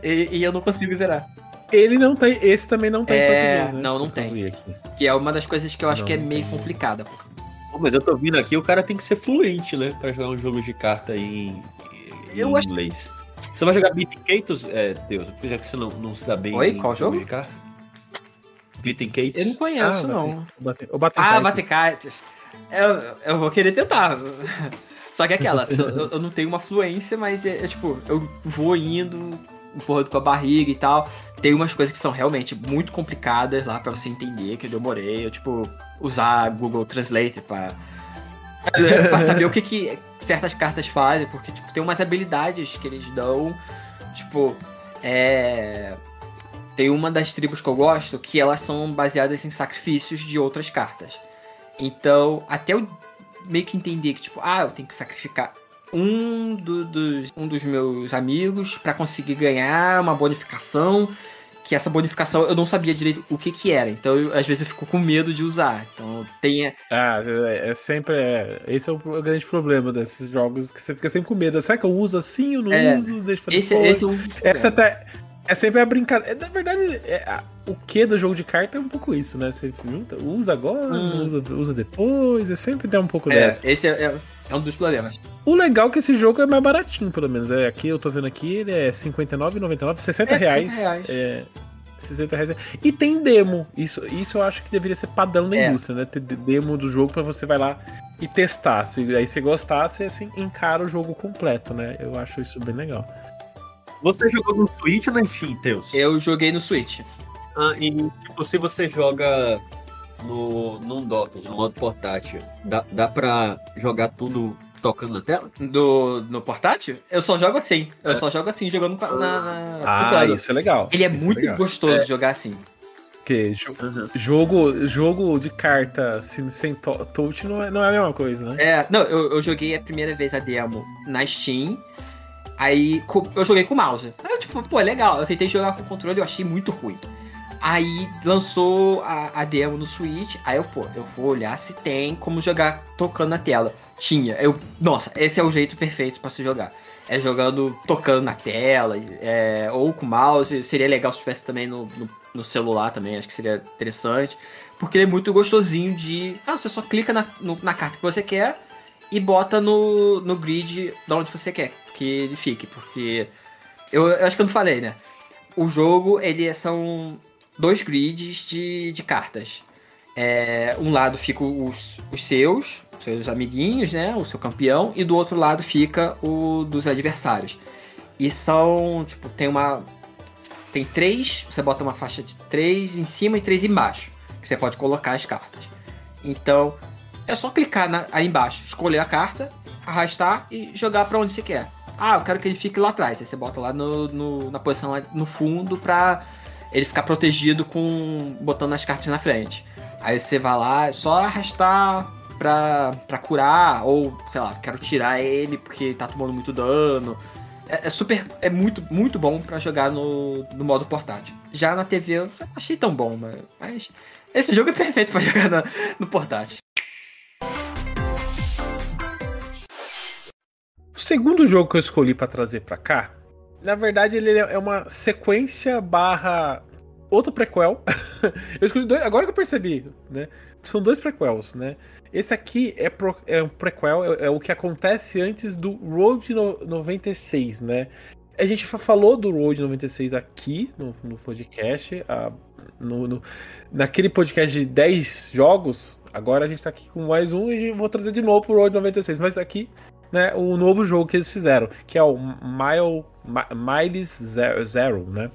Speaker 4: e, e eu não consigo zerar.
Speaker 3: Ele não tem. Esse também não tem
Speaker 4: É,
Speaker 3: português, né?
Speaker 4: não, não tem. Que é uma das coisas que eu acho
Speaker 3: Não,
Speaker 4: que é meio
Speaker 3: tem.
Speaker 4: complicada.
Speaker 5: Pô, Mas eu tô vindo aqui, o cara tem que ser fluente, né? Pra jogar um jogo de carta em, em
Speaker 4: Eu acho-
Speaker 5: inglês. Você vai jogar Beaten Katos, é, Deus, já que você não, não se dá bem
Speaker 4: Oi,
Speaker 5: em
Speaker 4: qual jogo?
Speaker 5: de carta?
Speaker 4: Eu não conheço,
Speaker 3: Ah,
Speaker 4: não.
Speaker 3: O Bate- o
Speaker 4: Ah, cartas. Eu, eu vou querer tentar. Só que é aquela, eu, eu não tenho uma fluência, mas é, é tipo, eu vou indo, empurrando com a barriga e tal. Tem umas coisas que são realmente muito complicadas lá pra você entender, que eu demorei. Eu, tipo, usar Google Translate pra, pra saber o que, que certas cartas fazem, porque, tipo, tem umas habilidades que eles dão. Tipo, é. Tem uma das tribos que eu gosto que elas são baseadas em sacrifícios de outras cartas. Então, até eu meio que entender que, tipo, ah, eu tenho que sacrificar um, do- dos, um dos meus amigos pra conseguir ganhar uma bonificação. Que essa bonificação eu não sabia direito o que que era. Então, eu- às vezes eu fico com medo de usar. Então, tem.
Speaker 3: Ah, é, é sempre. é, esse é o, o grande problema desses jogos, que você fica sempre com medo. Será que eu uso assim ou não
Speaker 4: É,
Speaker 3: uso? Deixa
Speaker 4: Esse,
Speaker 3: depois.
Speaker 4: esse é um.
Speaker 3: Essa até. É sempre a brincadeira. Na verdade, é, a- o que do jogo de carta é um pouco isso, né? Você junta, usa agora,
Speaker 4: Hum.
Speaker 3: usa, usa depois, é sempre tem um pouco
Speaker 4: É,
Speaker 3: dessa.
Speaker 4: esse é, é- é um dos problemas.
Speaker 3: O legal é que esse jogo é mais baratinho, pelo menos. É, aqui eu tô vendo aqui, ele é R$ 59,99, 60
Speaker 4: É, 60
Speaker 3: reais.
Speaker 4: reais.
Speaker 3: É, 60 reais. E tem demo. Isso, isso eu acho que deveria ser padrão da
Speaker 4: É.
Speaker 3: indústria, né? Ter de- demo do jogo pra você vai lá e testar. Se aí você gostar, você assim, encara o jogo completo, né? Eu acho isso bem legal.
Speaker 5: Você jogou no Switch ou na Steam, Teus?
Speaker 4: Eu joguei no Switch.
Speaker 5: Ah, e tipo, se você joga no, num dock, no modo portátil, dá, dá pra jogar tudo tocando na tela?
Speaker 4: Do, no portátil? Eu só jogo assim. Eu só jogo assim, jogando na, na
Speaker 3: Ah,
Speaker 4: teclado.
Speaker 3: isso é legal.
Speaker 4: Ele é
Speaker 3: Isso
Speaker 4: muito
Speaker 3: legal.
Speaker 4: gostoso de jogar assim.
Speaker 3: Porque jo- jogo, jogo de carta sem, sem to- touch não é, não é a mesma coisa, né?
Speaker 4: É, não, eu, eu joguei a primeira vez a demo na Steam. Aí eu joguei com o mouse. Aí eu, tipo, pô, legal. Eu tentei jogar com o controle, eu achei muito ruim. Aí lançou a, a demo no Switch. Aí eu, pô, eu vou olhar se tem como jogar tocando na tela. Tinha. Eu, nossa, esse é o jeito perfeito pra se jogar. É jogando, tocando na tela, é, ou com mouse. Seria legal se tivesse também no, no, no celular também, acho que seria interessante. Porque ele é muito gostosinho de. Ah, você só clica na, no- na carta que você quer e bota no, no grid de onde você quer que ele fique. Porque. Eu, eu acho que eu não falei, né? O jogo, ele é- são dois grids de, de cartas. É, um lado fica os, os seus, seus amiguinhos, né? O seu campeão, e do outro lado fica o dos adversários. E são, tipo, tem uma. Tem três, você bota uma faixa de três em cima e três embaixo. Que você pode colocar as cartas. Então, é só clicar na- aí embaixo, escolher a carta, arrastar e jogar pra onde você quer. Ah, eu quero que ele fique lá atrás. Aí você bota lá no, no- na posição no fundo pra ele ficar protegido com botando as cartas na frente. Aí você vai lá, é só arrastar pra, pra curar, ou sei lá, quero tirar ele porque tá tomando muito dano. É, é super. É muito, muito bom pra jogar no, no modo portátil. Já na TV eu achei tão bom, mas, esse jogo é perfeito pra jogar no portátil.
Speaker 3: O segundo jogo que eu escolhi pra trazer pra cá, na verdade ele é uma sequência barra outro prequel. eu escolhi dois, agora que eu percebi, né? São dois prequels, né? Esse aqui é, pro- é um prequel, é, é o que acontece antes do Road no- 96, né? A gente fa- falou do Road 96 aqui no, no podcast, a- no, no- naquele podcast de 10 jogos. Agora a gente tá aqui com mais um e vou trazer de novo o Road 96, mas aqui né, o novo jogo que eles fizeram, que é o Mile, Mi- Miles Zero, Zero, né?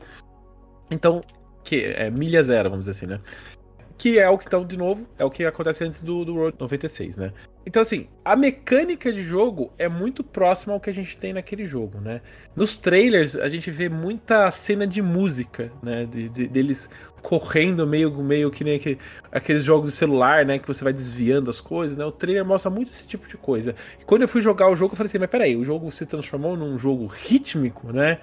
Speaker 3: Então, que é milha zero, vamos dizer assim, né? Que é o que então, de novo, é o que acontece antes do, do Road 96, né? então, assim, a mecânica de jogo é muito próxima ao que a gente tem naquele jogo, né? Nos trailers, a gente vê muita cena de música, né? De, de, deles correndo meio, meio que nem aquele, aqueles jogos de celular, né? Que você vai desviando as coisas, né? O trailer mostra muito esse tipo de coisa. E quando eu fui jogar o jogo, eu falei assim, mas peraí, o jogo se transformou num jogo rítmico, né?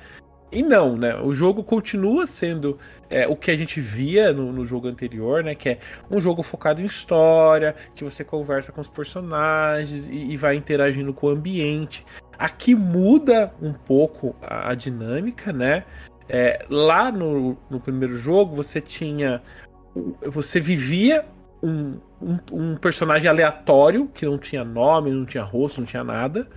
Speaker 3: E não, né? O jogo continua sendo é, o que a gente via no, no, jogo anterior, né? Que é um jogo focado em história, que você conversa com os personagens e, e vai interagindo com o ambiente. Aqui muda um pouco a, a dinâmica, né? É, lá no, no primeiro jogo você tinha. Você vivia um, um, um personagem aleatório que não tinha nome, não tinha rosto, não tinha nada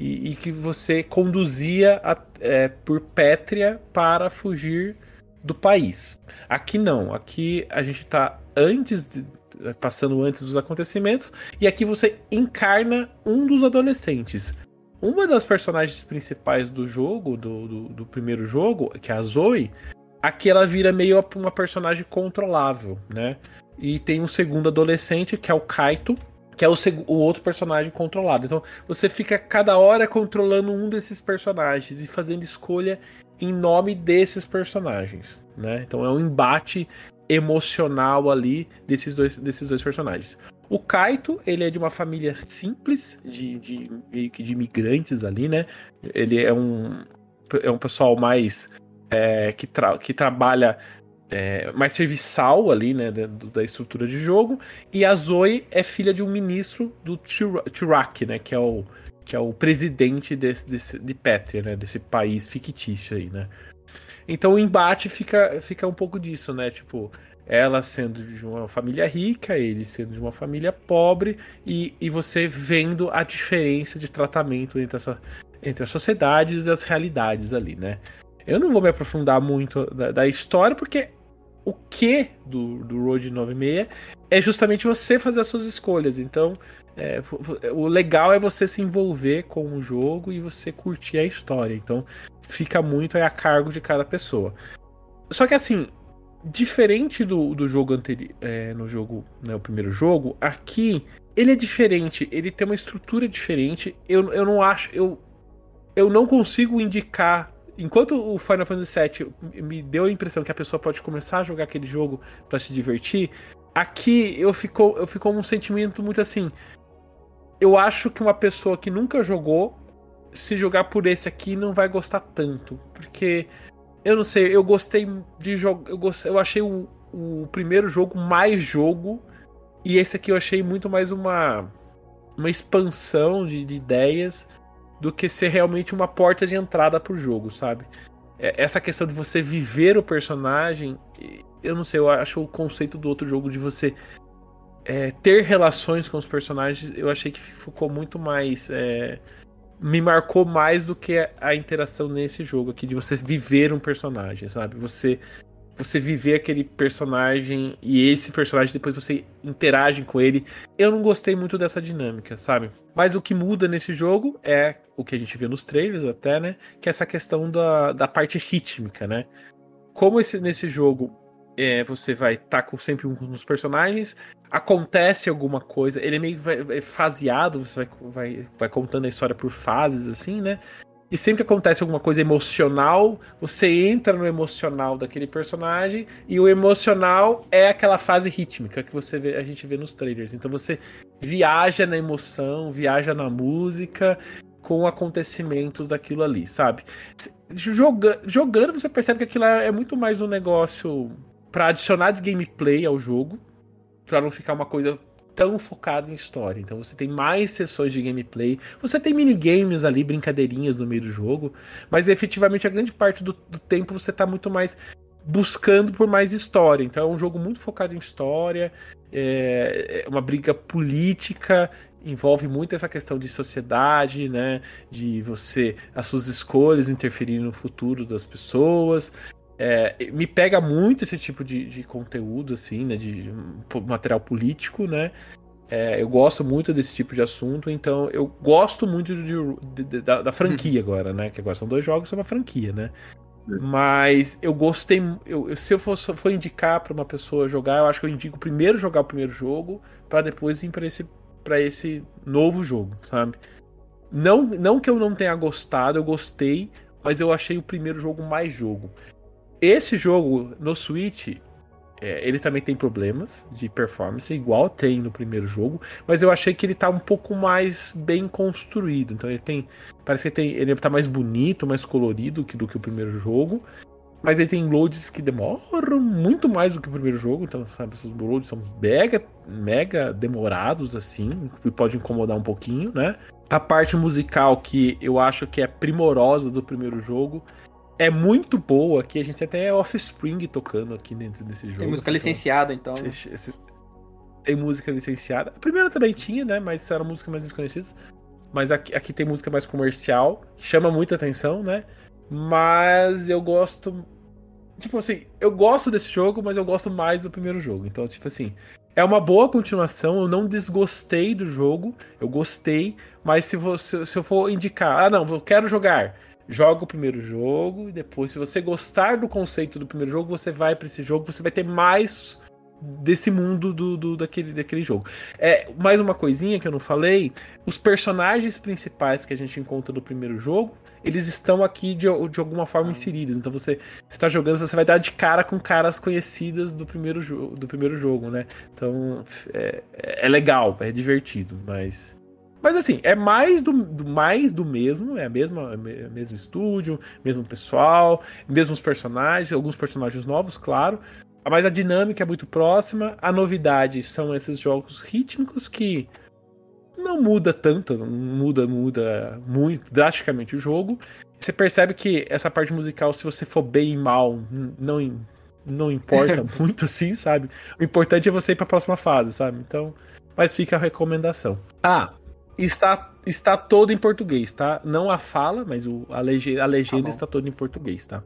Speaker 3: e, e que você conduzia a, é, por pétrea para fugir do país. Aqui não, aqui a gente está antes de, passando antes dos acontecimentos e aqui você encarna um dos adolescentes. Uma das personagens principais do jogo, do, do, do primeiro jogo, que é a Zoe, aqui ela vira meio uma personagem controlável, né? E tem um segundo adolescente, que é o Kaito, que é o, o, outro personagem controlado. Então você fica cada hora controlando um desses personagens e fazendo escolha em nome desses personagens, né? Então é um embate emocional ali desses dois, desses dois personagens. O Kaito, ele é de uma família simples, de, de de imigrantes ali, né? Ele é um, é um pessoal mais é, que, tra que trabalha é, mais serviçal ali, né, da, da, estrutura de jogo. E a Zoe é filha de um ministro do Tirak, né, que é o, que é o presidente desse, desse, de Pétria, né, desse país fictício aí, né. Então o embate fica, fica um pouco disso, né, tipo, ela sendo de uma família rica, ele sendo de uma família pobre, e, e você vendo a diferença de tratamento entre, essa, entre as sociedades e as realidades ali, né. Eu não vou me aprofundar muito da, da história, porque o que do, do Road 96 é justamente você fazer as suas escolhas. Então, é, o legal é você se envolver com o jogo e você curtir a história. Então, fica muito a cargo de cada pessoa. Só que assim, diferente do, do jogo anterior, é, no jogo, né, o primeiro jogo, aqui ele é diferente, ele tem uma estrutura diferente. Eu, eu não acho, eu, eu não consigo indicar enquanto o Final Fantasy VII me deu a impressão que a pessoa pode começar a jogar aquele jogo para se divertir, aqui eu ficou, eu ficou um sentimento muito assim. Eu acho que uma pessoa que nunca jogou, se jogar por esse aqui, não vai gostar tanto. Porque, eu não sei, eu gostei de jogar. Eu, gostei, eu achei o, o primeiro jogo mais jogo. E esse aqui eu achei muito mais uma, uma expansão de, de ideias do que ser realmente uma porta de entrada pro jogo, sabe? É, essa questão de você viver o personagem, eu não sei, eu acho o conceito do outro jogo de você é, ter relações com os personagens, eu achei que ficou muito mais. É, me marcou mais do que a interação nesse jogo aqui, de você viver um personagem, sabe? Você você viver aquele personagem e esse personagem depois você interage com ele. Eu não gostei muito dessa dinâmica, sabe? Mas o que muda nesse jogo é o que a gente vê nos trailers até, né? Que é essa questão da, da parte rítmica, né? Como esse, nesse jogo é, você vai estar tá com sempre um dos personagens, acontece alguma coisa, ele é meio é faseado, você vai, vai, vai contando a história por fases, assim, né? E sempre que acontece alguma coisa emocional, você entra no emocional daquele personagem e o emocional é aquela fase rítmica que você vê, a gente vê nos trailers. Então você viaja na emoção, viaja na música com acontecimentos daquilo ali, sabe? Joga, jogando você percebe que aquilo é muito mais um negócio para adicionar de gameplay ao jogo, para não ficar uma coisa tão focado em história. Então você tem mais sessões de gameplay, você tem minigames ali, brincadeirinhas no meio do jogo, mas efetivamente a grande parte do, do tempo você está muito mais buscando por mais história. Então é um jogo muito focado em história, é, é uma briga política, envolve muito essa questão de sociedade, né? De você, as suas escolhas interferirem no futuro das pessoas. É, me pega muito esse tipo de, de conteúdo, assim, né? De, de material político, né? É, eu gosto muito desse tipo de assunto, então eu gosto muito de, de, da, da, franquia agora, né? Que agora são dois jogos, é uma franquia, né? Mas eu gostei. Eu, se eu for, for indicar para uma pessoa jogar, eu acho que eu indico primeiro jogar o primeiro jogo, para depois ir para esse para esse novo jogo, sabe? Não, não que eu não tenha gostado, eu gostei, mas eu achei o primeiro jogo mais jogo. Esse jogo no Switch, é, ele também tem problemas de performance, igual tem no primeiro jogo, mas eu achei que ele tá um pouco mais bem construído. Então ele tem. Parece que tem, ele tá mais bonito, mais colorido que, do que o primeiro jogo. Mas ele tem loads que demoram muito mais do que o primeiro jogo. Então, sabe, esses loads são mega, mega demorados, assim, e pode incomodar um pouquinho, né? A parte musical, que eu acho que é primorosa do primeiro jogo, é muito boa. Que a gente até é Offspring tocando aqui dentro desse jogo.
Speaker 4: Tem música licenciada, então.
Speaker 3: esse- tem música licenciada. A primeira também tinha, né? Mas era música mais desconhecida. Mas aqui, aqui tem música mais comercial. Chama muita atenção, né? Mas eu gosto. Tipo assim, eu gosto desse jogo, mas eu gosto mais do primeiro jogo. Então, tipo assim, é uma boa continuação. Eu não desgostei do jogo. Eu gostei. Mas se, você, se eu for indicar, ah, não, eu quero jogar. Joga o primeiro jogo e depois, se você gostar do conceito do primeiro jogo, você vai pra esse jogo, você vai ter mais desse mundo do, do- daquele, daquele jogo. É, mais uma coisinha que eu não falei: os personagens principais que a gente encontra do primeiro jogo, eles estão aqui de, de alguma forma inseridos. Então você está jogando, você vai dar de cara com caras conhecidas do primeiro, do primeiro jogo, né? Então é, é legal, é divertido, mas. Mas assim, é mais do, do- mais do mesmo, é a mesma, é o mesmo estúdio, mesmo pessoal, mesmos personagens, alguns personagens novos, claro. Mas a dinâmica é muito próxima. A novidade são esses jogos rítmicos que não muda tanto, não muda, muda muito drasticamente o jogo. Você percebe que essa parte musical, se você for bem e mal, não, não importa muito assim, sabe? O importante é você ir pra próxima fase, sabe? Então, mas fica a recomendação. Ah, está, está todo em português, tá? Não a fala, mas o, a, lege, a legenda
Speaker 4: bom.
Speaker 3: está toda em português, tá?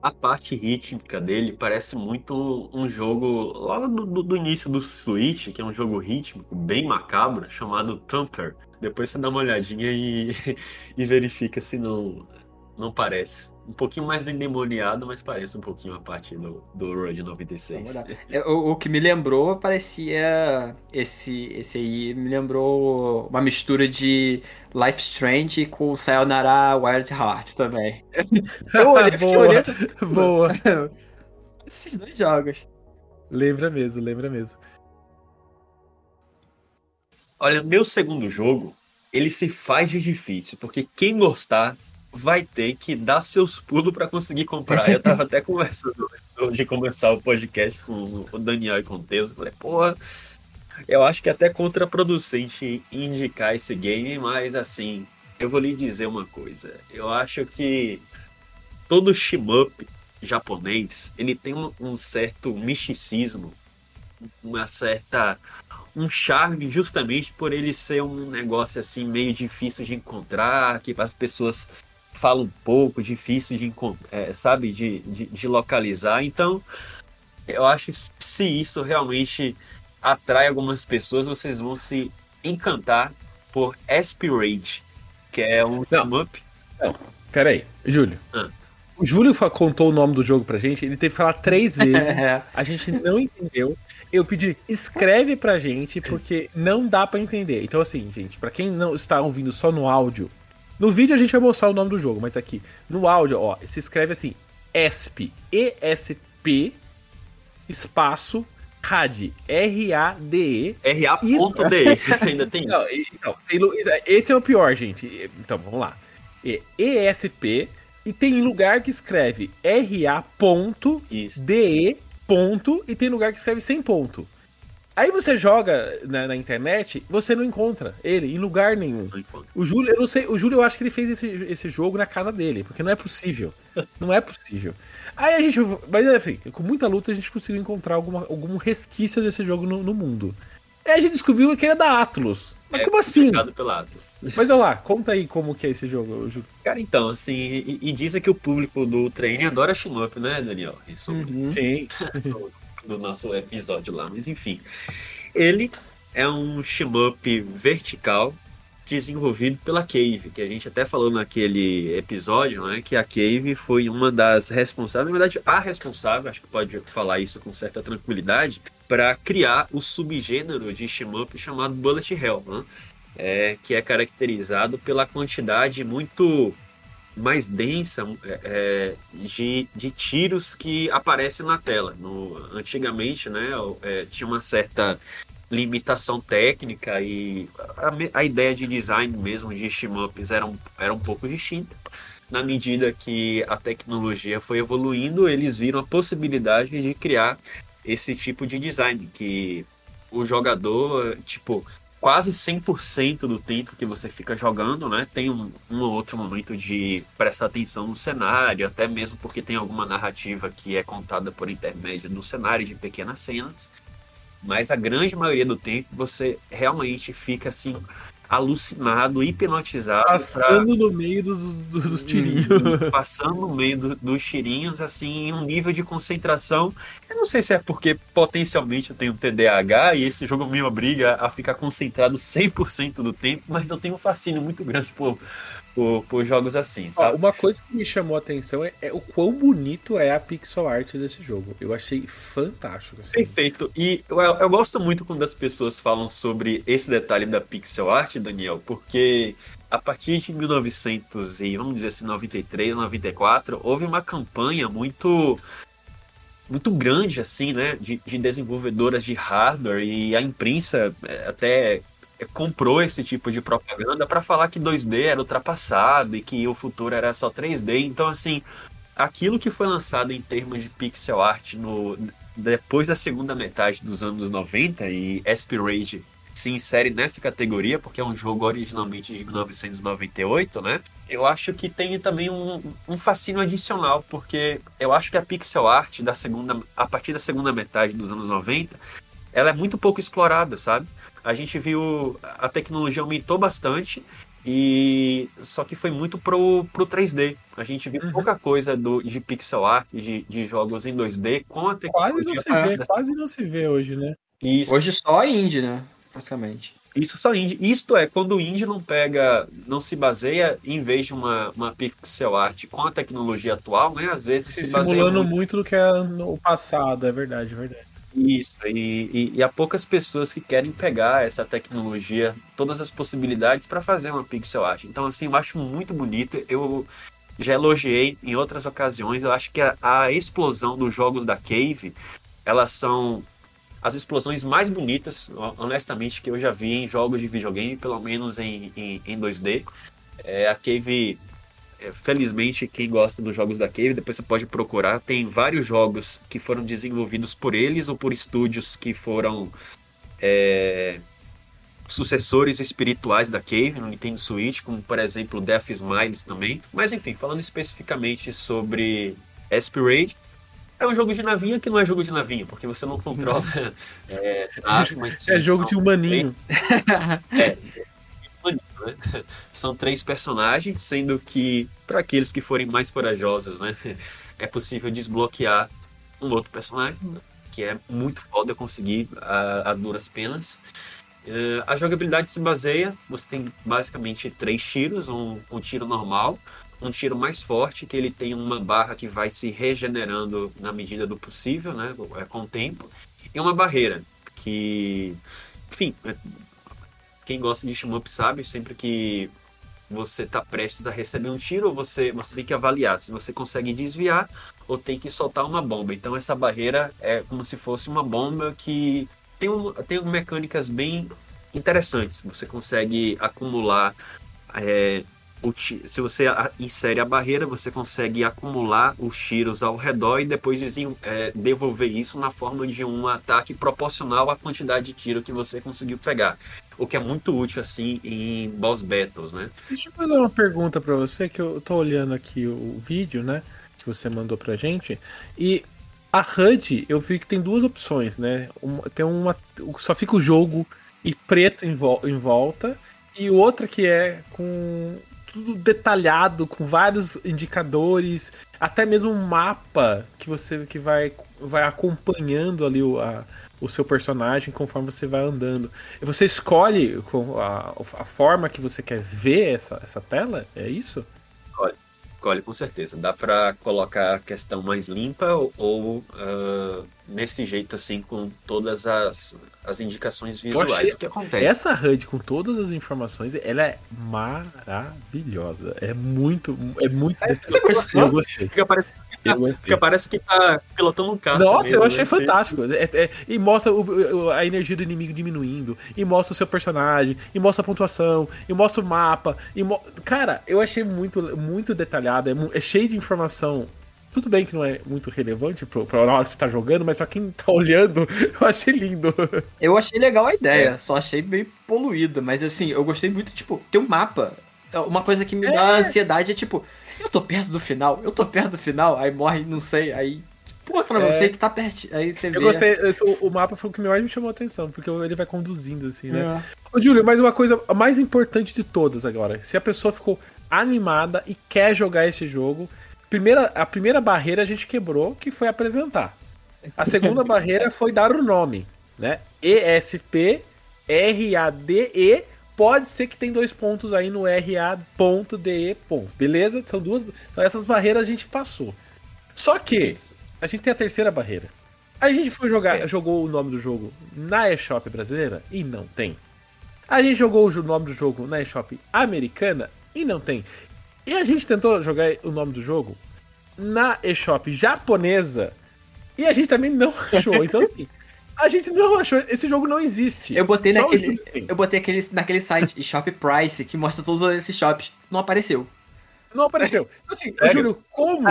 Speaker 5: A parte rítmica dele parece muito um jogo logo do, do- do início do Switch, que é um jogo rítmico bem macabro, chamado Thumper. Depois você dá uma olhadinha e, e verifica se não, não parece. Um pouquinho mais endemoniado, mas parece um pouquinho a parte do, do Road 96.
Speaker 4: Vamos lá. É, O, o que me lembrou parecia. Esse, esse aí me lembrou uma mistura de Life Strange com Sayonara Wild Heart também. Eu olhei,
Speaker 3: Boa.
Speaker 4: olhando
Speaker 3: Boa.
Speaker 4: esses dois jogos.
Speaker 3: Lembra mesmo, lembra mesmo.
Speaker 5: Olha, meu segundo jogo, ele se faz de difícil, porque quem gostar vai ter que dar seus pulos para conseguir comprar. Eu tava até conversando antes de começar o podcast com o Daniel e com o Teus. Eu falei, porra, eu acho que é até contraproducente indicar esse game, mas assim, eu vou lhe dizer uma coisa. Eu acho que todo shmup japonês, ele tem um, um certo misticismo, uma certa um charme justamente por ele ser um negócio assim meio difícil de encontrar, que as pessoas falam pouco, difícil de encontrar, sabe, de, de, de localizar. Então, eu acho que se isso realmente atrai algumas pessoas, vocês vão se encantar por Aspirate, que é um
Speaker 3: Não.
Speaker 5: shmup.
Speaker 3: Pera aí, Júlio.
Speaker 5: Ah.
Speaker 3: O Júlio contou o nome do jogo pra gente, ele teve que falar três vezes,
Speaker 4: É.
Speaker 3: a gente não entendeu. Eu pedi, escreve pra gente, porque não dá pra entender. Então, assim, gente, pra quem não está ouvindo só no áudio, no vídeo a gente vai mostrar o nome do jogo, mas aqui, no áudio, ó, se escreve assim, ESP, E-S-P, espaço, RAD, R-A-D-E,
Speaker 5: RA.de, ainda tem.
Speaker 3: não, então, esse é o pior, gente. Então, vamos lá. ESP e tem lugar que escreve RA ponto,
Speaker 5: Isso.
Speaker 3: DE ponto e tem lugar que escreve sem ponto. Aí você joga na, na internet, você não encontra ele em lugar nenhum. O Júlio, eu não sei, o Júlio eu acho que ele fez esse, esse jogo na casa dele, porque não é possível. Não é possível. Aí a gente, mas enfim, com muita luta a gente conseguiu encontrar alguma, algum resquício desse jogo no, no mundo. Aí a gente descobriu que era da Atlus. Mas
Speaker 5: É,
Speaker 3: como assim?
Speaker 5: pela Atos.
Speaker 3: Mas olha lá, conta aí como que é esse jogo, Júlio.
Speaker 5: Cara, então, assim, e, e dizem que o público do training adora shmup, né, Daniel? Isso
Speaker 4: Uhum.
Speaker 3: Sim.
Speaker 5: do nosso episódio lá, mas enfim. Ele é um shmup vertical desenvolvido pela Cave, que a gente até falou naquele episódio, né, que a Cave foi uma das responsáveis, na verdade, a responsável, acho que pode falar isso com certa tranquilidade, para criar o subgênero de shmup chamado Bullet Hell, né? é, que é caracterizado pela quantidade muito mais densa é, é, de, de tiros que aparecem na tela. No, antigamente, né, é, tinha uma certa limitação técnica e a, a ideia de design mesmo de shmups era um, era um pouco distinta. Na medida que a tecnologia foi evoluindo, eles viram a possibilidade de criar esse tipo de design, que o jogador, tipo, quase 100% do tempo que você fica jogando, né? Tem um, um ou outro momento de prestar atenção no cenário, até mesmo porque tem alguma narrativa que é contada por intermédio do cenário de pequenas cenas. Mas a grande maioria do tempo você realmente fica assim alucinado, hipnotizado.
Speaker 3: Passando pra... no meio dos, dos, dos tirinhos.
Speaker 5: Passando no meio do, dos tirinhos, assim, em um nível de concentração. Eu não sei se é porque potencialmente eu tenho TDAH e esse jogo me obriga a ficar concentrado 100% do tempo, mas eu tenho um fascínio muito grande por, por, por jogos assim, sabe?
Speaker 3: Ó, uma coisa que me chamou a atenção é, é, o quão bonito é a pixel art desse jogo. Eu achei fantástico. Assim.
Speaker 5: Perfeito. E eu, eu, gosto muito quando as pessoas falam sobre esse detalhe da pixel art, Daniel, porque a partir de 1900 e vamos dizer assim 93, 94, houve uma campanha muito muito grande assim, né, de, de desenvolvedoras de hardware e a imprensa é, até comprou esse tipo de propaganda para falar que 2D era ultrapassado e que o futuro era só 3D. Então, assim, aquilo que foi lançado em termos de pixel art no, depois da segunda metade dos anos 90 e Aspirade se insere nessa categoria, porque é um jogo originalmente de 1998, né? Eu acho que tem também um, um fascínio adicional, porque eu acho que a pixel art da segunda, a partir da segunda metade dos anos 90, ela é muito pouco explorada, sabe? A gente viu a tecnologia aumentou bastante e só que foi muito pro, pro 3D. A gente viu uhum. pouca coisa do, de pixel art, de, de jogos em 2D com a tecnologia.
Speaker 3: Quase não se vê, quase não se vê hoje, né?
Speaker 4: Isso. Hoje só indie, né? Basicamente.
Speaker 5: Isso só indie. Isto é, quando o indie não pega, não se baseia em vez de uma, uma pixel art com a tecnologia atual, né? Às vezes
Speaker 3: se, se simulando muito... muito do que é no passado, é verdade, é verdade.
Speaker 5: Isso, e, e, e, há poucas pessoas que querem pegar essa tecnologia, todas as possibilidades para fazer uma pixel art. Então, assim, eu acho muito bonito. Eu já elogiei em outras ocasiões. Eu acho que a, a explosão dos jogos da Cave, elas são as explosões mais bonitas, honestamente, que eu já vi em jogos de videogame, pelo menos em, em, em 2D. É, a Cave felizmente, quem gosta dos jogos da Cave, depois você pode procurar. Tem vários jogos que foram desenvolvidos por eles ou por estúdios que foram é, sucessores espirituais da Cave no Nintendo Switch, como por exemplo Death Smiles também. Mas enfim, falando especificamente sobre Aspirade, é um jogo de navinha que não é jogo de navinha, porque você não controla
Speaker 3: é, armas. É jogo de humaninho.
Speaker 5: É, né? São três personagens, sendo que, para aqueles que forem mais corajosos, né? É possível desbloquear um outro personagem, né? que é muito foda conseguir a, a duras penas. Uh, a jogabilidade se baseia, você tem basicamente três tiros, um, um tiro normal, um tiro mais forte, que ele tem uma barra que vai se regenerando na medida do possível, né, é, com o tempo, e uma barreira, que, enfim, é, quem gosta de shmup sabe, sempre que você está prestes a receber um tiro, você, você tem que avaliar se você consegue desviar ou tem que soltar uma bomba. Então essa barreira é como se fosse uma bomba que tem, um, tem mecânicas bem interessantes. Você consegue acumular é, se você insere a barreira, você consegue acumular os tiros ao redor e depois é, devolver isso na forma de um ataque proporcional à quantidade de tiro que você conseguiu pegar. O que é muito útil, assim, em boss battles, né?
Speaker 3: Deixa eu fazer uma pergunta para você, que eu tô olhando aqui o vídeo, né? Que você mandou pra gente. E a HUD, eu vi que tem duas opções, né? Tem uma. Só fica o jogo e preto em, vo em volta. E outra que é com tudo detalhado, com vários indicadores, até mesmo um mapa que você que vai, vai acompanhando ali o, a, o seu personagem conforme você vai andando. E você escolhe a, a forma que você quer ver essa, essa tela? É isso?
Speaker 5: Escolhe, escolhe com certeza. Dá para colocar a questão mais limpa ou, ou uh nesse jeito, assim, com todas as, as indicações visuais.
Speaker 3: achei-
Speaker 5: O que acontece?
Speaker 3: Essa HUD com todas as informações, ela é maravilhosa. É muito, é muito.
Speaker 5: Gostou?
Speaker 3: Eu gostei.
Speaker 5: Fica parece,
Speaker 3: Eu gostei.
Speaker 5: fica parece que tá pilotando um caça.
Speaker 3: Nossa,
Speaker 5: mesmo,
Speaker 3: eu achei
Speaker 5: né?
Speaker 3: fantástico. É- é- e mostra o- a energia do inimigo diminuindo, e mostra o seu personagem, e mostra a pontuação, e mostra o mapa. E mo- Cara, eu achei muito, muito detalhado, é, é cheio de informação. Tudo bem que não é muito relevante pro, pra hora que você tá jogando, mas pra quem tá olhando, eu achei lindo.
Speaker 4: Eu achei legal a ideia, só achei meio poluída, mas assim, eu gostei muito, tipo, tem um mapa. Uma coisa que me dá ansiedade é tipo, eu tô perto do final, eu tô perto do final, aí morre, não sei, aí. Pô, não
Speaker 3: É.
Speaker 4: sei que tá perto. Aí você vê.
Speaker 3: Eu gostei, esse- o, o mapa foi o que mais me chamou a atenção, porque ele vai conduzindo, assim, né?
Speaker 4: É.
Speaker 3: Ô, Júlio, mas uma coisa mais importante de todas agora. Se a pessoa ficou animada e quer jogar esse jogo, primeira, a primeira barreira a gente quebrou, que foi apresentar. A segunda barreira foi dar o nome, né? ESP RADE. Pode ser que tem dois pontos aí no RA.DE. Beleza? São duas. Então essas barreiras a gente passou. Só que a gente tem a terceira barreira. A gente foi jogar, jogou o nome do jogo na eShop brasileira e não tem. A gente jogou o nome do jogo na eShop americana e não tem. E a gente tentou jogar o nome do jogo na eShop japonesa e a gente também não achou. Então, assim, a gente não achou. Esse jogo não existe.
Speaker 4: Eu botei
Speaker 3: Só
Speaker 4: naquele. Eu botei aquele, naquele site Shop Price que mostra todos esses shops. Não apareceu.
Speaker 3: Não apareceu. Então, assim,
Speaker 5: Sério?
Speaker 3: Júlio, como,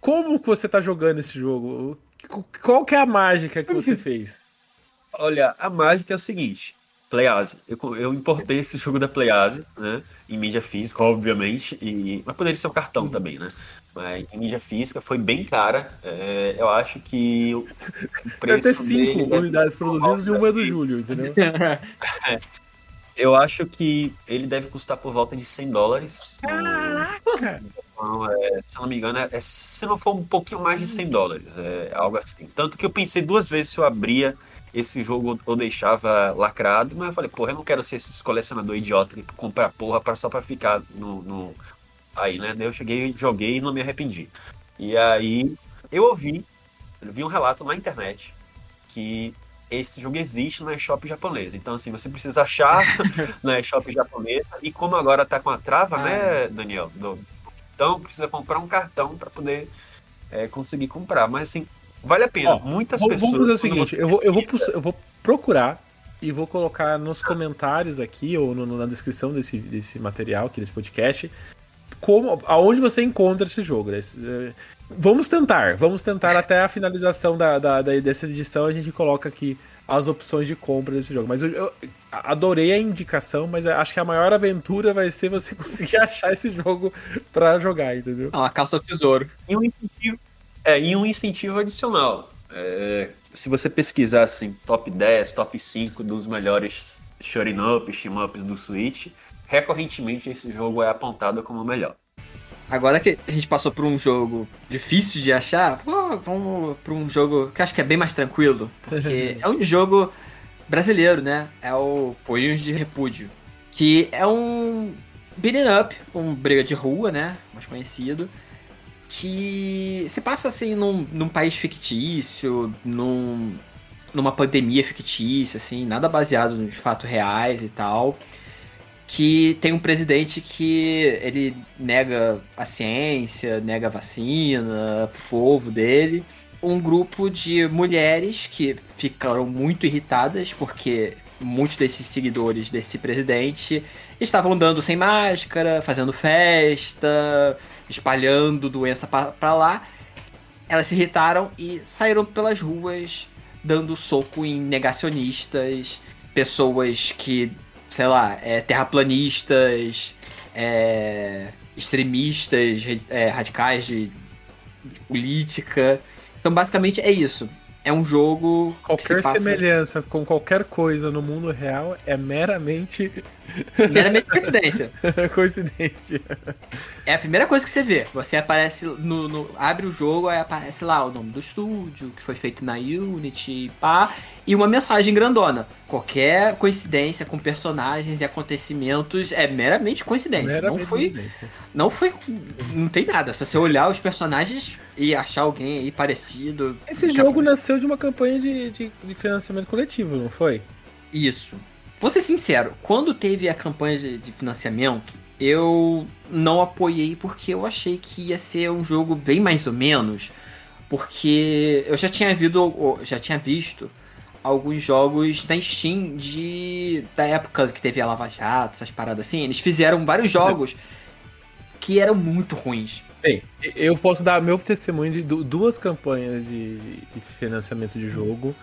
Speaker 3: como que você tá jogando esse jogo? Qual que é a mágica que você fez?
Speaker 5: Olha, a mágica é o seguinte. Playase. Eu, eu importei esse jogo da Playase, né? Em mídia física, obviamente. E, mas poderia ser um cartão
Speaker 3: Uhum.
Speaker 5: também, né? Mas em mídia física foi bem cara. É, eu acho que o o
Speaker 3: Deve
Speaker 5: preço
Speaker 3: ter cinco
Speaker 5: dele
Speaker 3: unidades produzidas e uma é do Júlio, entendeu?
Speaker 5: Eu acho que ele deve custar por volta de 100 dólares.
Speaker 3: Caraca!
Speaker 5: Então, é, se eu não me engano, é, é- se não for um pouquinho mais de 100 dólares, é algo assim. Tanto que eu pensei duas vezes se eu abria esse jogo ou deixava lacrado, mas eu falei, porra, eu não quero ser esse colecionador idiota que compra porra pra, só pra ficar no, no- Aí, né? Daí eu cheguei, joguei e não me arrependi. E aí, eu ouvi, eu vi um relato na internet que esse jogo existe na eShop japonesa. Então, assim, você precisa achar na eShop japonesa. E como agora tá com a trava,
Speaker 4: Ah,
Speaker 5: né, Daniel? Do, então, precisa comprar um cartão para poder é, conseguir comprar. Mas, assim, vale a pena.
Speaker 3: Ó,
Speaker 5: Muitas
Speaker 3: Vamos
Speaker 5: pessoas.
Speaker 3: vamos fazer o seguinte: eu vou, eu, vou, eu vou procurar e vou colocar nos comentários aqui ou no- na descrição desse, desse material, aqui desse podcast, como, aonde você encontra esse jogo. né? É, Vamos tentar, vamos tentar até a finalização da, da- da- dessa edição, a gente coloca aqui as opções de compra desse jogo. Mas eu, eu adorei a indicação, mas acho que a maior aventura vai ser você conseguir achar esse jogo pra jogar, entendeu?
Speaker 4: Ah, uma calça ao tesouro.
Speaker 5: E um incentivo, é, e um incentivo adicional. É, se você pesquisar assim, top 10, top 5 dos melhores shooting ups, team ups do Switch, recorrentemente esse jogo é apontado como o melhor.
Speaker 4: Agora que a gente passou por um jogo difícil de achar, pô, vamos pra um jogo que eu acho que é bem mais tranquilo. Porque é um jogo brasileiro, né? É o Punhos de Repúdio. Que é um beating up, um briga de rua, né? Mais conhecido. Que se passa assim num, num país fictício, num, numa pandemia fictícia, assim, nada baseado nos fatos reais e tal que tem um presidente que ele nega a ciência, nega a vacina pro povo dele. Um grupo de mulheres que ficaram muito irritadas porque muitos desses seguidores desse presidente estavam andando sem máscara, fazendo festa, espalhando doença pra lá. Elas se irritaram e saíram pelas ruas dando soco em negacionistas, pessoas que sei lá, é, terraplanistas, é, extremistas, é, radicais de, de política. Então, basicamente, é isso. É um jogo. que
Speaker 3: Qualquer
Speaker 4: passa
Speaker 3: semelhança com qualquer coisa no mundo real é meramente
Speaker 4: meramente coincidência.
Speaker 3: coincidência.
Speaker 4: É a primeira coisa que você vê. Você aparece no, no- abre o jogo, aí aparece lá o nome do estúdio, que foi feito na Unity, pá, e uma mensagem grandona. Qualquer coincidência com personagens e acontecimentos é meramente coincidência.
Speaker 3: Meramente
Speaker 4: não foi
Speaker 3: coincidência.
Speaker 4: Não foi. Não tem nada. Se você olhar os personagens, e achar alguém aí parecido.
Speaker 3: Esse jogo nasceu de uma campanha de, de, de financiamento coletivo, não foi?
Speaker 4: Isso. Vou ser sincero, quando teve a campanha de, de financiamento, eu não apoiei porque eu achei que ia ser um jogo bem mais ou menos. Porque eu já tinha, visto, já tinha visto alguns jogos da Steam de da época que teve a Lava Jato, essas paradas assim. Eles fizeram vários jogos que eram muito ruins.
Speaker 3: Bem, eu posso dar meu testemunho de duas campanhas de, de financiamento de jogo,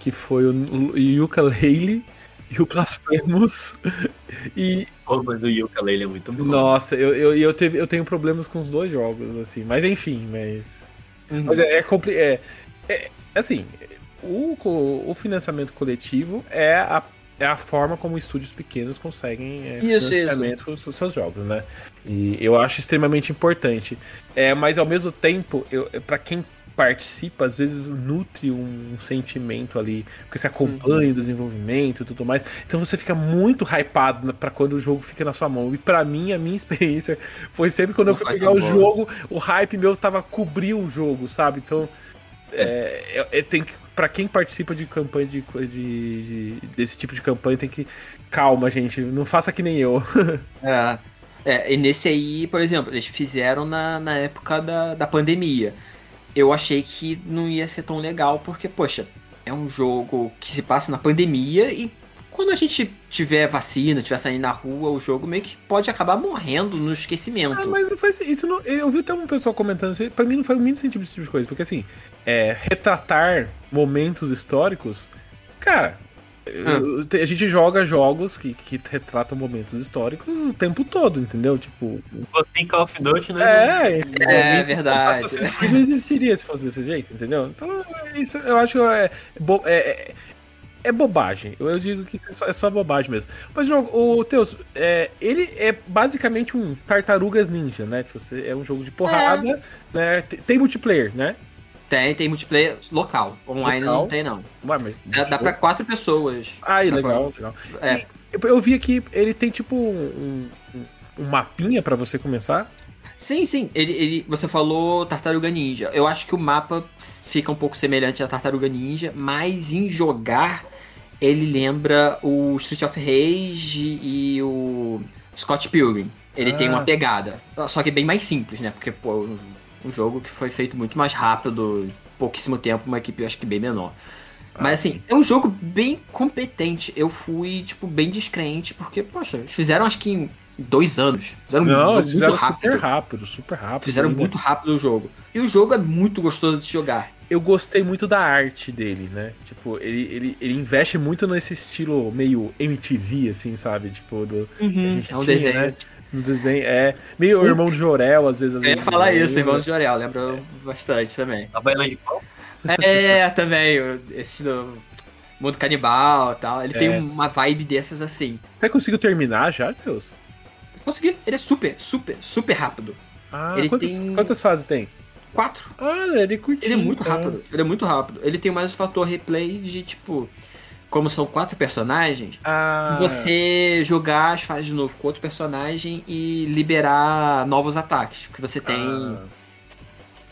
Speaker 3: que foi o Yuka Leile e o Blasphemous. E.
Speaker 5: Pô, mas o Yuka Leile é muito bom.
Speaker 3: Nossa, eu, eu, eu, teve, eu tenho problemas com os dois jogos, assim. Mas enfim, mas. Uhum. Mas é, é, é, é, assim, o, o financiamento coletivo é a, é a forma como estúdios pequenos conseguem é,
Speaker 4: isso,
Speaker 3: financiamento com os seus jogos, né? E eu acho extremamente importante. É, mas ao mesmo tempo, para quem participa, às vezes nutre um sentimento ali, porque você acompanha uhum. o desenvolvimento e tudo mais. Então você fica muito hypado para quando o jogo fica na sua mão. E para mim, a minha experiência foi sempre quando eu fui pegar o jogo, o hype meu tava cobrir o jogo, sabe? Então, é, é, é tem que para quem participa de campanha de, de, de, desse tipo de campanha tem que calma, gente, não faça que nem eu.
Speaker 4: é. É, e nesse aí, por exemplo, eles fizeram na, na época da, da pandemia. Eu achei que não ia ser tão legal, porque, poxa, é um jogo que se passa na pandemia e quando a gente tiver vacina, tiver saindo na rua, o jogo meio que pode acabar morrendo no esquecimento. Ah,
Speaker 3: mas não faz isso. Não, eu vi até um pessoal comentando isso. Pra mim não faz muito sentido esse tipo de coisa. Porque assim, é, retratar momentos históricos. Cara, ah. a gente joga jogos que, que retratam momentos históricos o tempo todo, entendeu? Tipo.
Speaker 5: Assim, Call of Duty, né?
Speaker 4: É, é, é verdade.
Speaker 3: Assassin's Creed não existiria se fosse desse jeito, entendeu? Então, isso eu acho é, é, é é bobagem. Eu digo que é só, é só bobagem mesmo. Mas o, o Teus, é, ele é basicamente um Tartarugas Ninja, né? Tipo, você, é um jogo de porrada, é. né? Tem, tem, multiplayer, né?
Speaker 4: Tem, tem multiplayer local. Online local. não tem, não.
Speaker 3: Ué, mas...
Speaker 4: Dá, dá pra quatro pessoas.
Speaker 3: Ah, legal, pra... legal. É. eu vi aqui, ele tem tipo um, um, um mapinha para você começar.
Speaker 4: Sim, sim. Ele, ele, você falou Tartaruga Ninja. Eu acho que o mapa fica um pouco semelhante a Tartaruga Ninja, mas em jogar ele lembra o Street of Rage e o Scott Pilgrim. Ele ah. tem uma ah. pegada. Só que é bem mais simples, né? Porque, pô, um jogo que foi feito muito mais rápido, pouquíssimo tempo, uma equipe acho que bem menor. Ah, Mas assim, é um jogo bem competente. Eu fui, tipo, bem descrente, porque, poxa, fizeram acho que em dois anos. Fizeram
Speaker 3: Não, muito fizeram rápido. super rápido, super rápido.
Speaker 4: Fizeram ainda. muito rápido o jogo. E o jogo é muito gostoso de jogar.
Speaker 3: Eu gostei muito da arte dele, né? Tipo, ele, ele, ele investe muito nesse estilo meio MTV, assim, sabe? Tipo, do.
Speaker 4: Uhum, que a gente é um tinha, desenho. Né?
Speaker 3: No desenho, é. Meio o irmão do Jorel, às vezes. Às
Speaker 4: eu
Speaker 3: ia
Speaker 4: falar isso, irmão do Jorel, lembra bastante também.
Speaker 5: A baiana de pau?
Speaker 4: É, também. Esse do mundo canibal e tal. Ele é. tem uma vibe dessas assim.
Speaker 3: Você conseguiu terminar já, Deus?
Speaker 4: Consegui. Ele é super, super, super rápido.
Speaker 3: Ah, ele quantas, tem... quantas fases tem?
Speaker 4: Quatro.
Speaker 3: Ah, ele é curtinho.
Speaker 4: Ele é muito então. rápido. Ele é muito rápido. Ele tem mais o fator replay de tipo. Como são quatro personagens,
Speaker 3: ah.
Speaker 4: você jogar as fases de novo com outro personagem e liberar novos ataques. Porque você tem. Ah.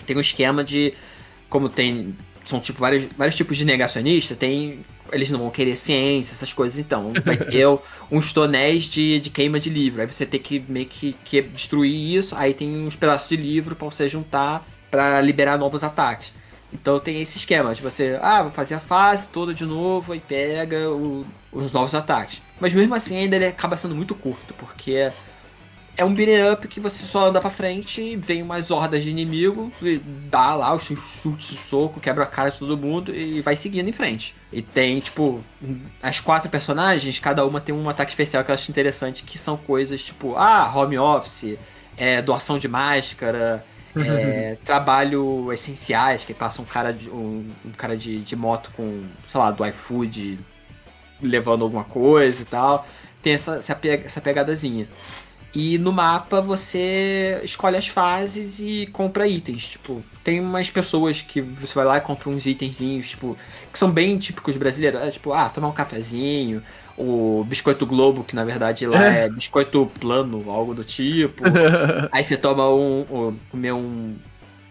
Speaker 4: Tem um esquema de. Como tem. São tipo vários, vários tipos de negacionista, tem eles não vão querer ciência, essas coisas, então. Vai ter uns tonéis de, de queima de livro. Aí você tem que meio que, que destruir isso. Aí tem uns pedaços de livro para você juntar para liberar novos ataques. Então tem esse esquema de você, ah, vou fazer a fase toda de novo e pega o, os novos ataques. Mas mesmo assim ainda ele acaba sendo muito curto, porque é um beat'em up que você só anda pra frente, vem umas hordas de inimigo, dá lá os chutes, o soco, quebra a cara de todo mundo e vai seguindo em frente. E tem, tipo, as quatro personagens, cada uma tem um ataque especial que eu acho interessante, que são coisas tipo, ah, home office, é, doação de máscara, é, trabalho essenciais, que passa um cara, de, um, um cara de, de moto com, sei lá, do iFood levando alguma coisa e tal. Tem essa, essa pegadazinha. E no mapa você escolhe as fases e compra itens. Tipo, tem umas pessoas que você vai lá e compra uns itenzinhos, tipo, que são bem típicos brasileiros. É, tipo, ah, tomar um cafezinho, o biscoito Globo, que na verdade lá é, é biscoito plano, algo do tipo. Aí você toma um. um comer um,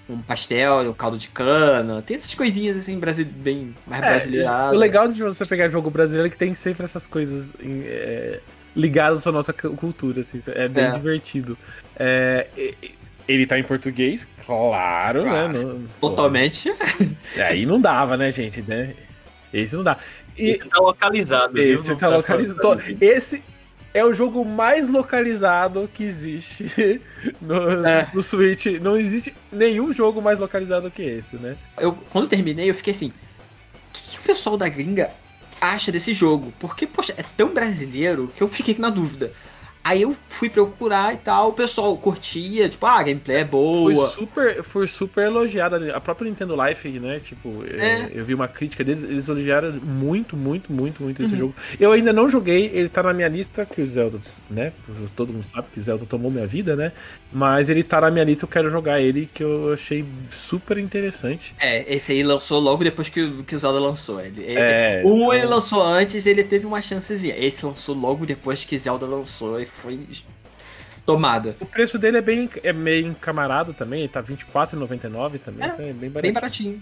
Speaker 4: um pastel, um caldo de cana. Tem essas coisinhas assim, brasile... bem mais
Speaker 3: É,
Speaker 4: brasileiradas.
Speaker 3: o legal de você pegar jogo brasileiro é que tem sempre essas coisas é, ligadas à nossa cu- cultura, assim, é bem
Speaker 4: É.
Speaker 3: divertido. É, ele tá em português, claro,
Speaker 4: Claro.
Speaker 3: né? não-
Speaker 4: Totalmente.
Speaker 3: pô, Aí não dava, né, gente, né? Esse não dá. E
Speaker 5: Esse tá localizado, viu?
Speaker 3: esse
Speaker 5: Não
Speaker 3: tá localizado. Esse é o jogo mais localizado que existe no,
Speaker 4: É.
Speaker 3: no Switch. Não existe nenhum jogo mais localizado que esse, né?
Speaker 4: Eu, quando terminei, eu fiquei assim: o que, que o pessoal da gringa acha desse jogo? Porque, poxa, é tão brasileiro que eu fiquei na dúvida. Aí eu fui procurar e tal, o pessoal curtia, tipo, ah, a gameplay é
Speaker 3: Foi
Speaker 4: boa.
Speaker 3: super, foi super elogiada. A própria Nintendo Life, né? Tipo, é, eu vi uma crítica deles, eles elogiaram muito, muito, muito, muito esse
Speaker 4: Uhum.
Speaker 3: jogo. Eu ainda não joguei, ele tá na minha lista, que o Zelda, né? Todo mundo sabe que Zelda tomou minha vida, né? Mas ele tá na minha lista, eu quero jogar ele, que eu achei super interessante.
Speaker 4: É, esse aí lançou logo depois que, o- que o Zelda lançou. Ele, ele-
Speaker 3: É,
Speaker 4: um
Speaker 3: então-
Speaker 4: ele lançou antes ele teve uma chancezinha. Esse lançou logo depois que Zelda lançou e foi tomada.
Speaker 3: O preço dele é bem é meio encamarado também, tá R$24,99 também,
Speaker 4: É,
Speaker 3: então é bem
Speaker 4: Bem
Speaker 3: baratinho.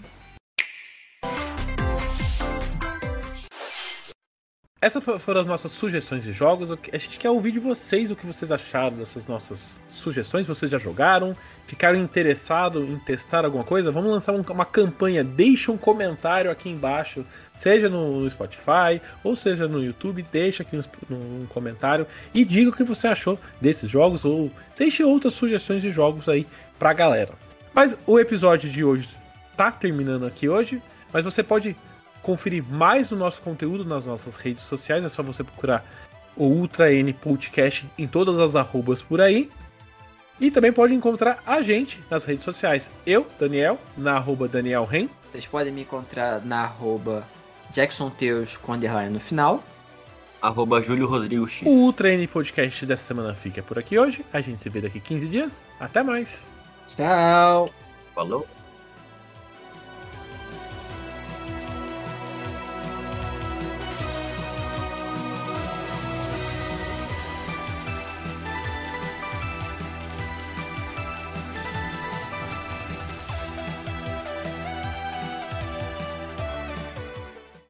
Speaker 3: Essas fo- foram as nossas sugestões de jogos. A gente quer ouvir de vocês o que vocês acharam dessas nossas sugestões. Vocês já jogaram? Ficaram interessados em testar alguma coisa? Vamos lançar um- uma campanha. Deixa um comentário aqui embaixo, seja no, Spotify ou seja no YouTube. Deixa aqui um comentário e diga o que você achou desses jogos ou deixe outras sugestões de jogos aí pra galera. Mas o episódio de hoje tá terminando aqui hoje, mas você pode conferir mais do nosso conteúdo nas nossas redes sociais, é só você procurar o Ultra N Podcast em todas as arrobas por aí. E também pode encontrar a gente nas redes sociais. Eu, Daniel, na arroba Daniel Ren.
Speaker 4: Vocês podem me encontrar na arroba Jackson Teus com underline no final.
Speaker 5: Arroba Júlio Rodrigo X.
Speaker 3: O Ultra N Podcast dessa semana fica por aqui hoje. A gente se vê daqui 15 dias. Até mais!
Speaker 4: Tchau!
Speaker 5: Falou?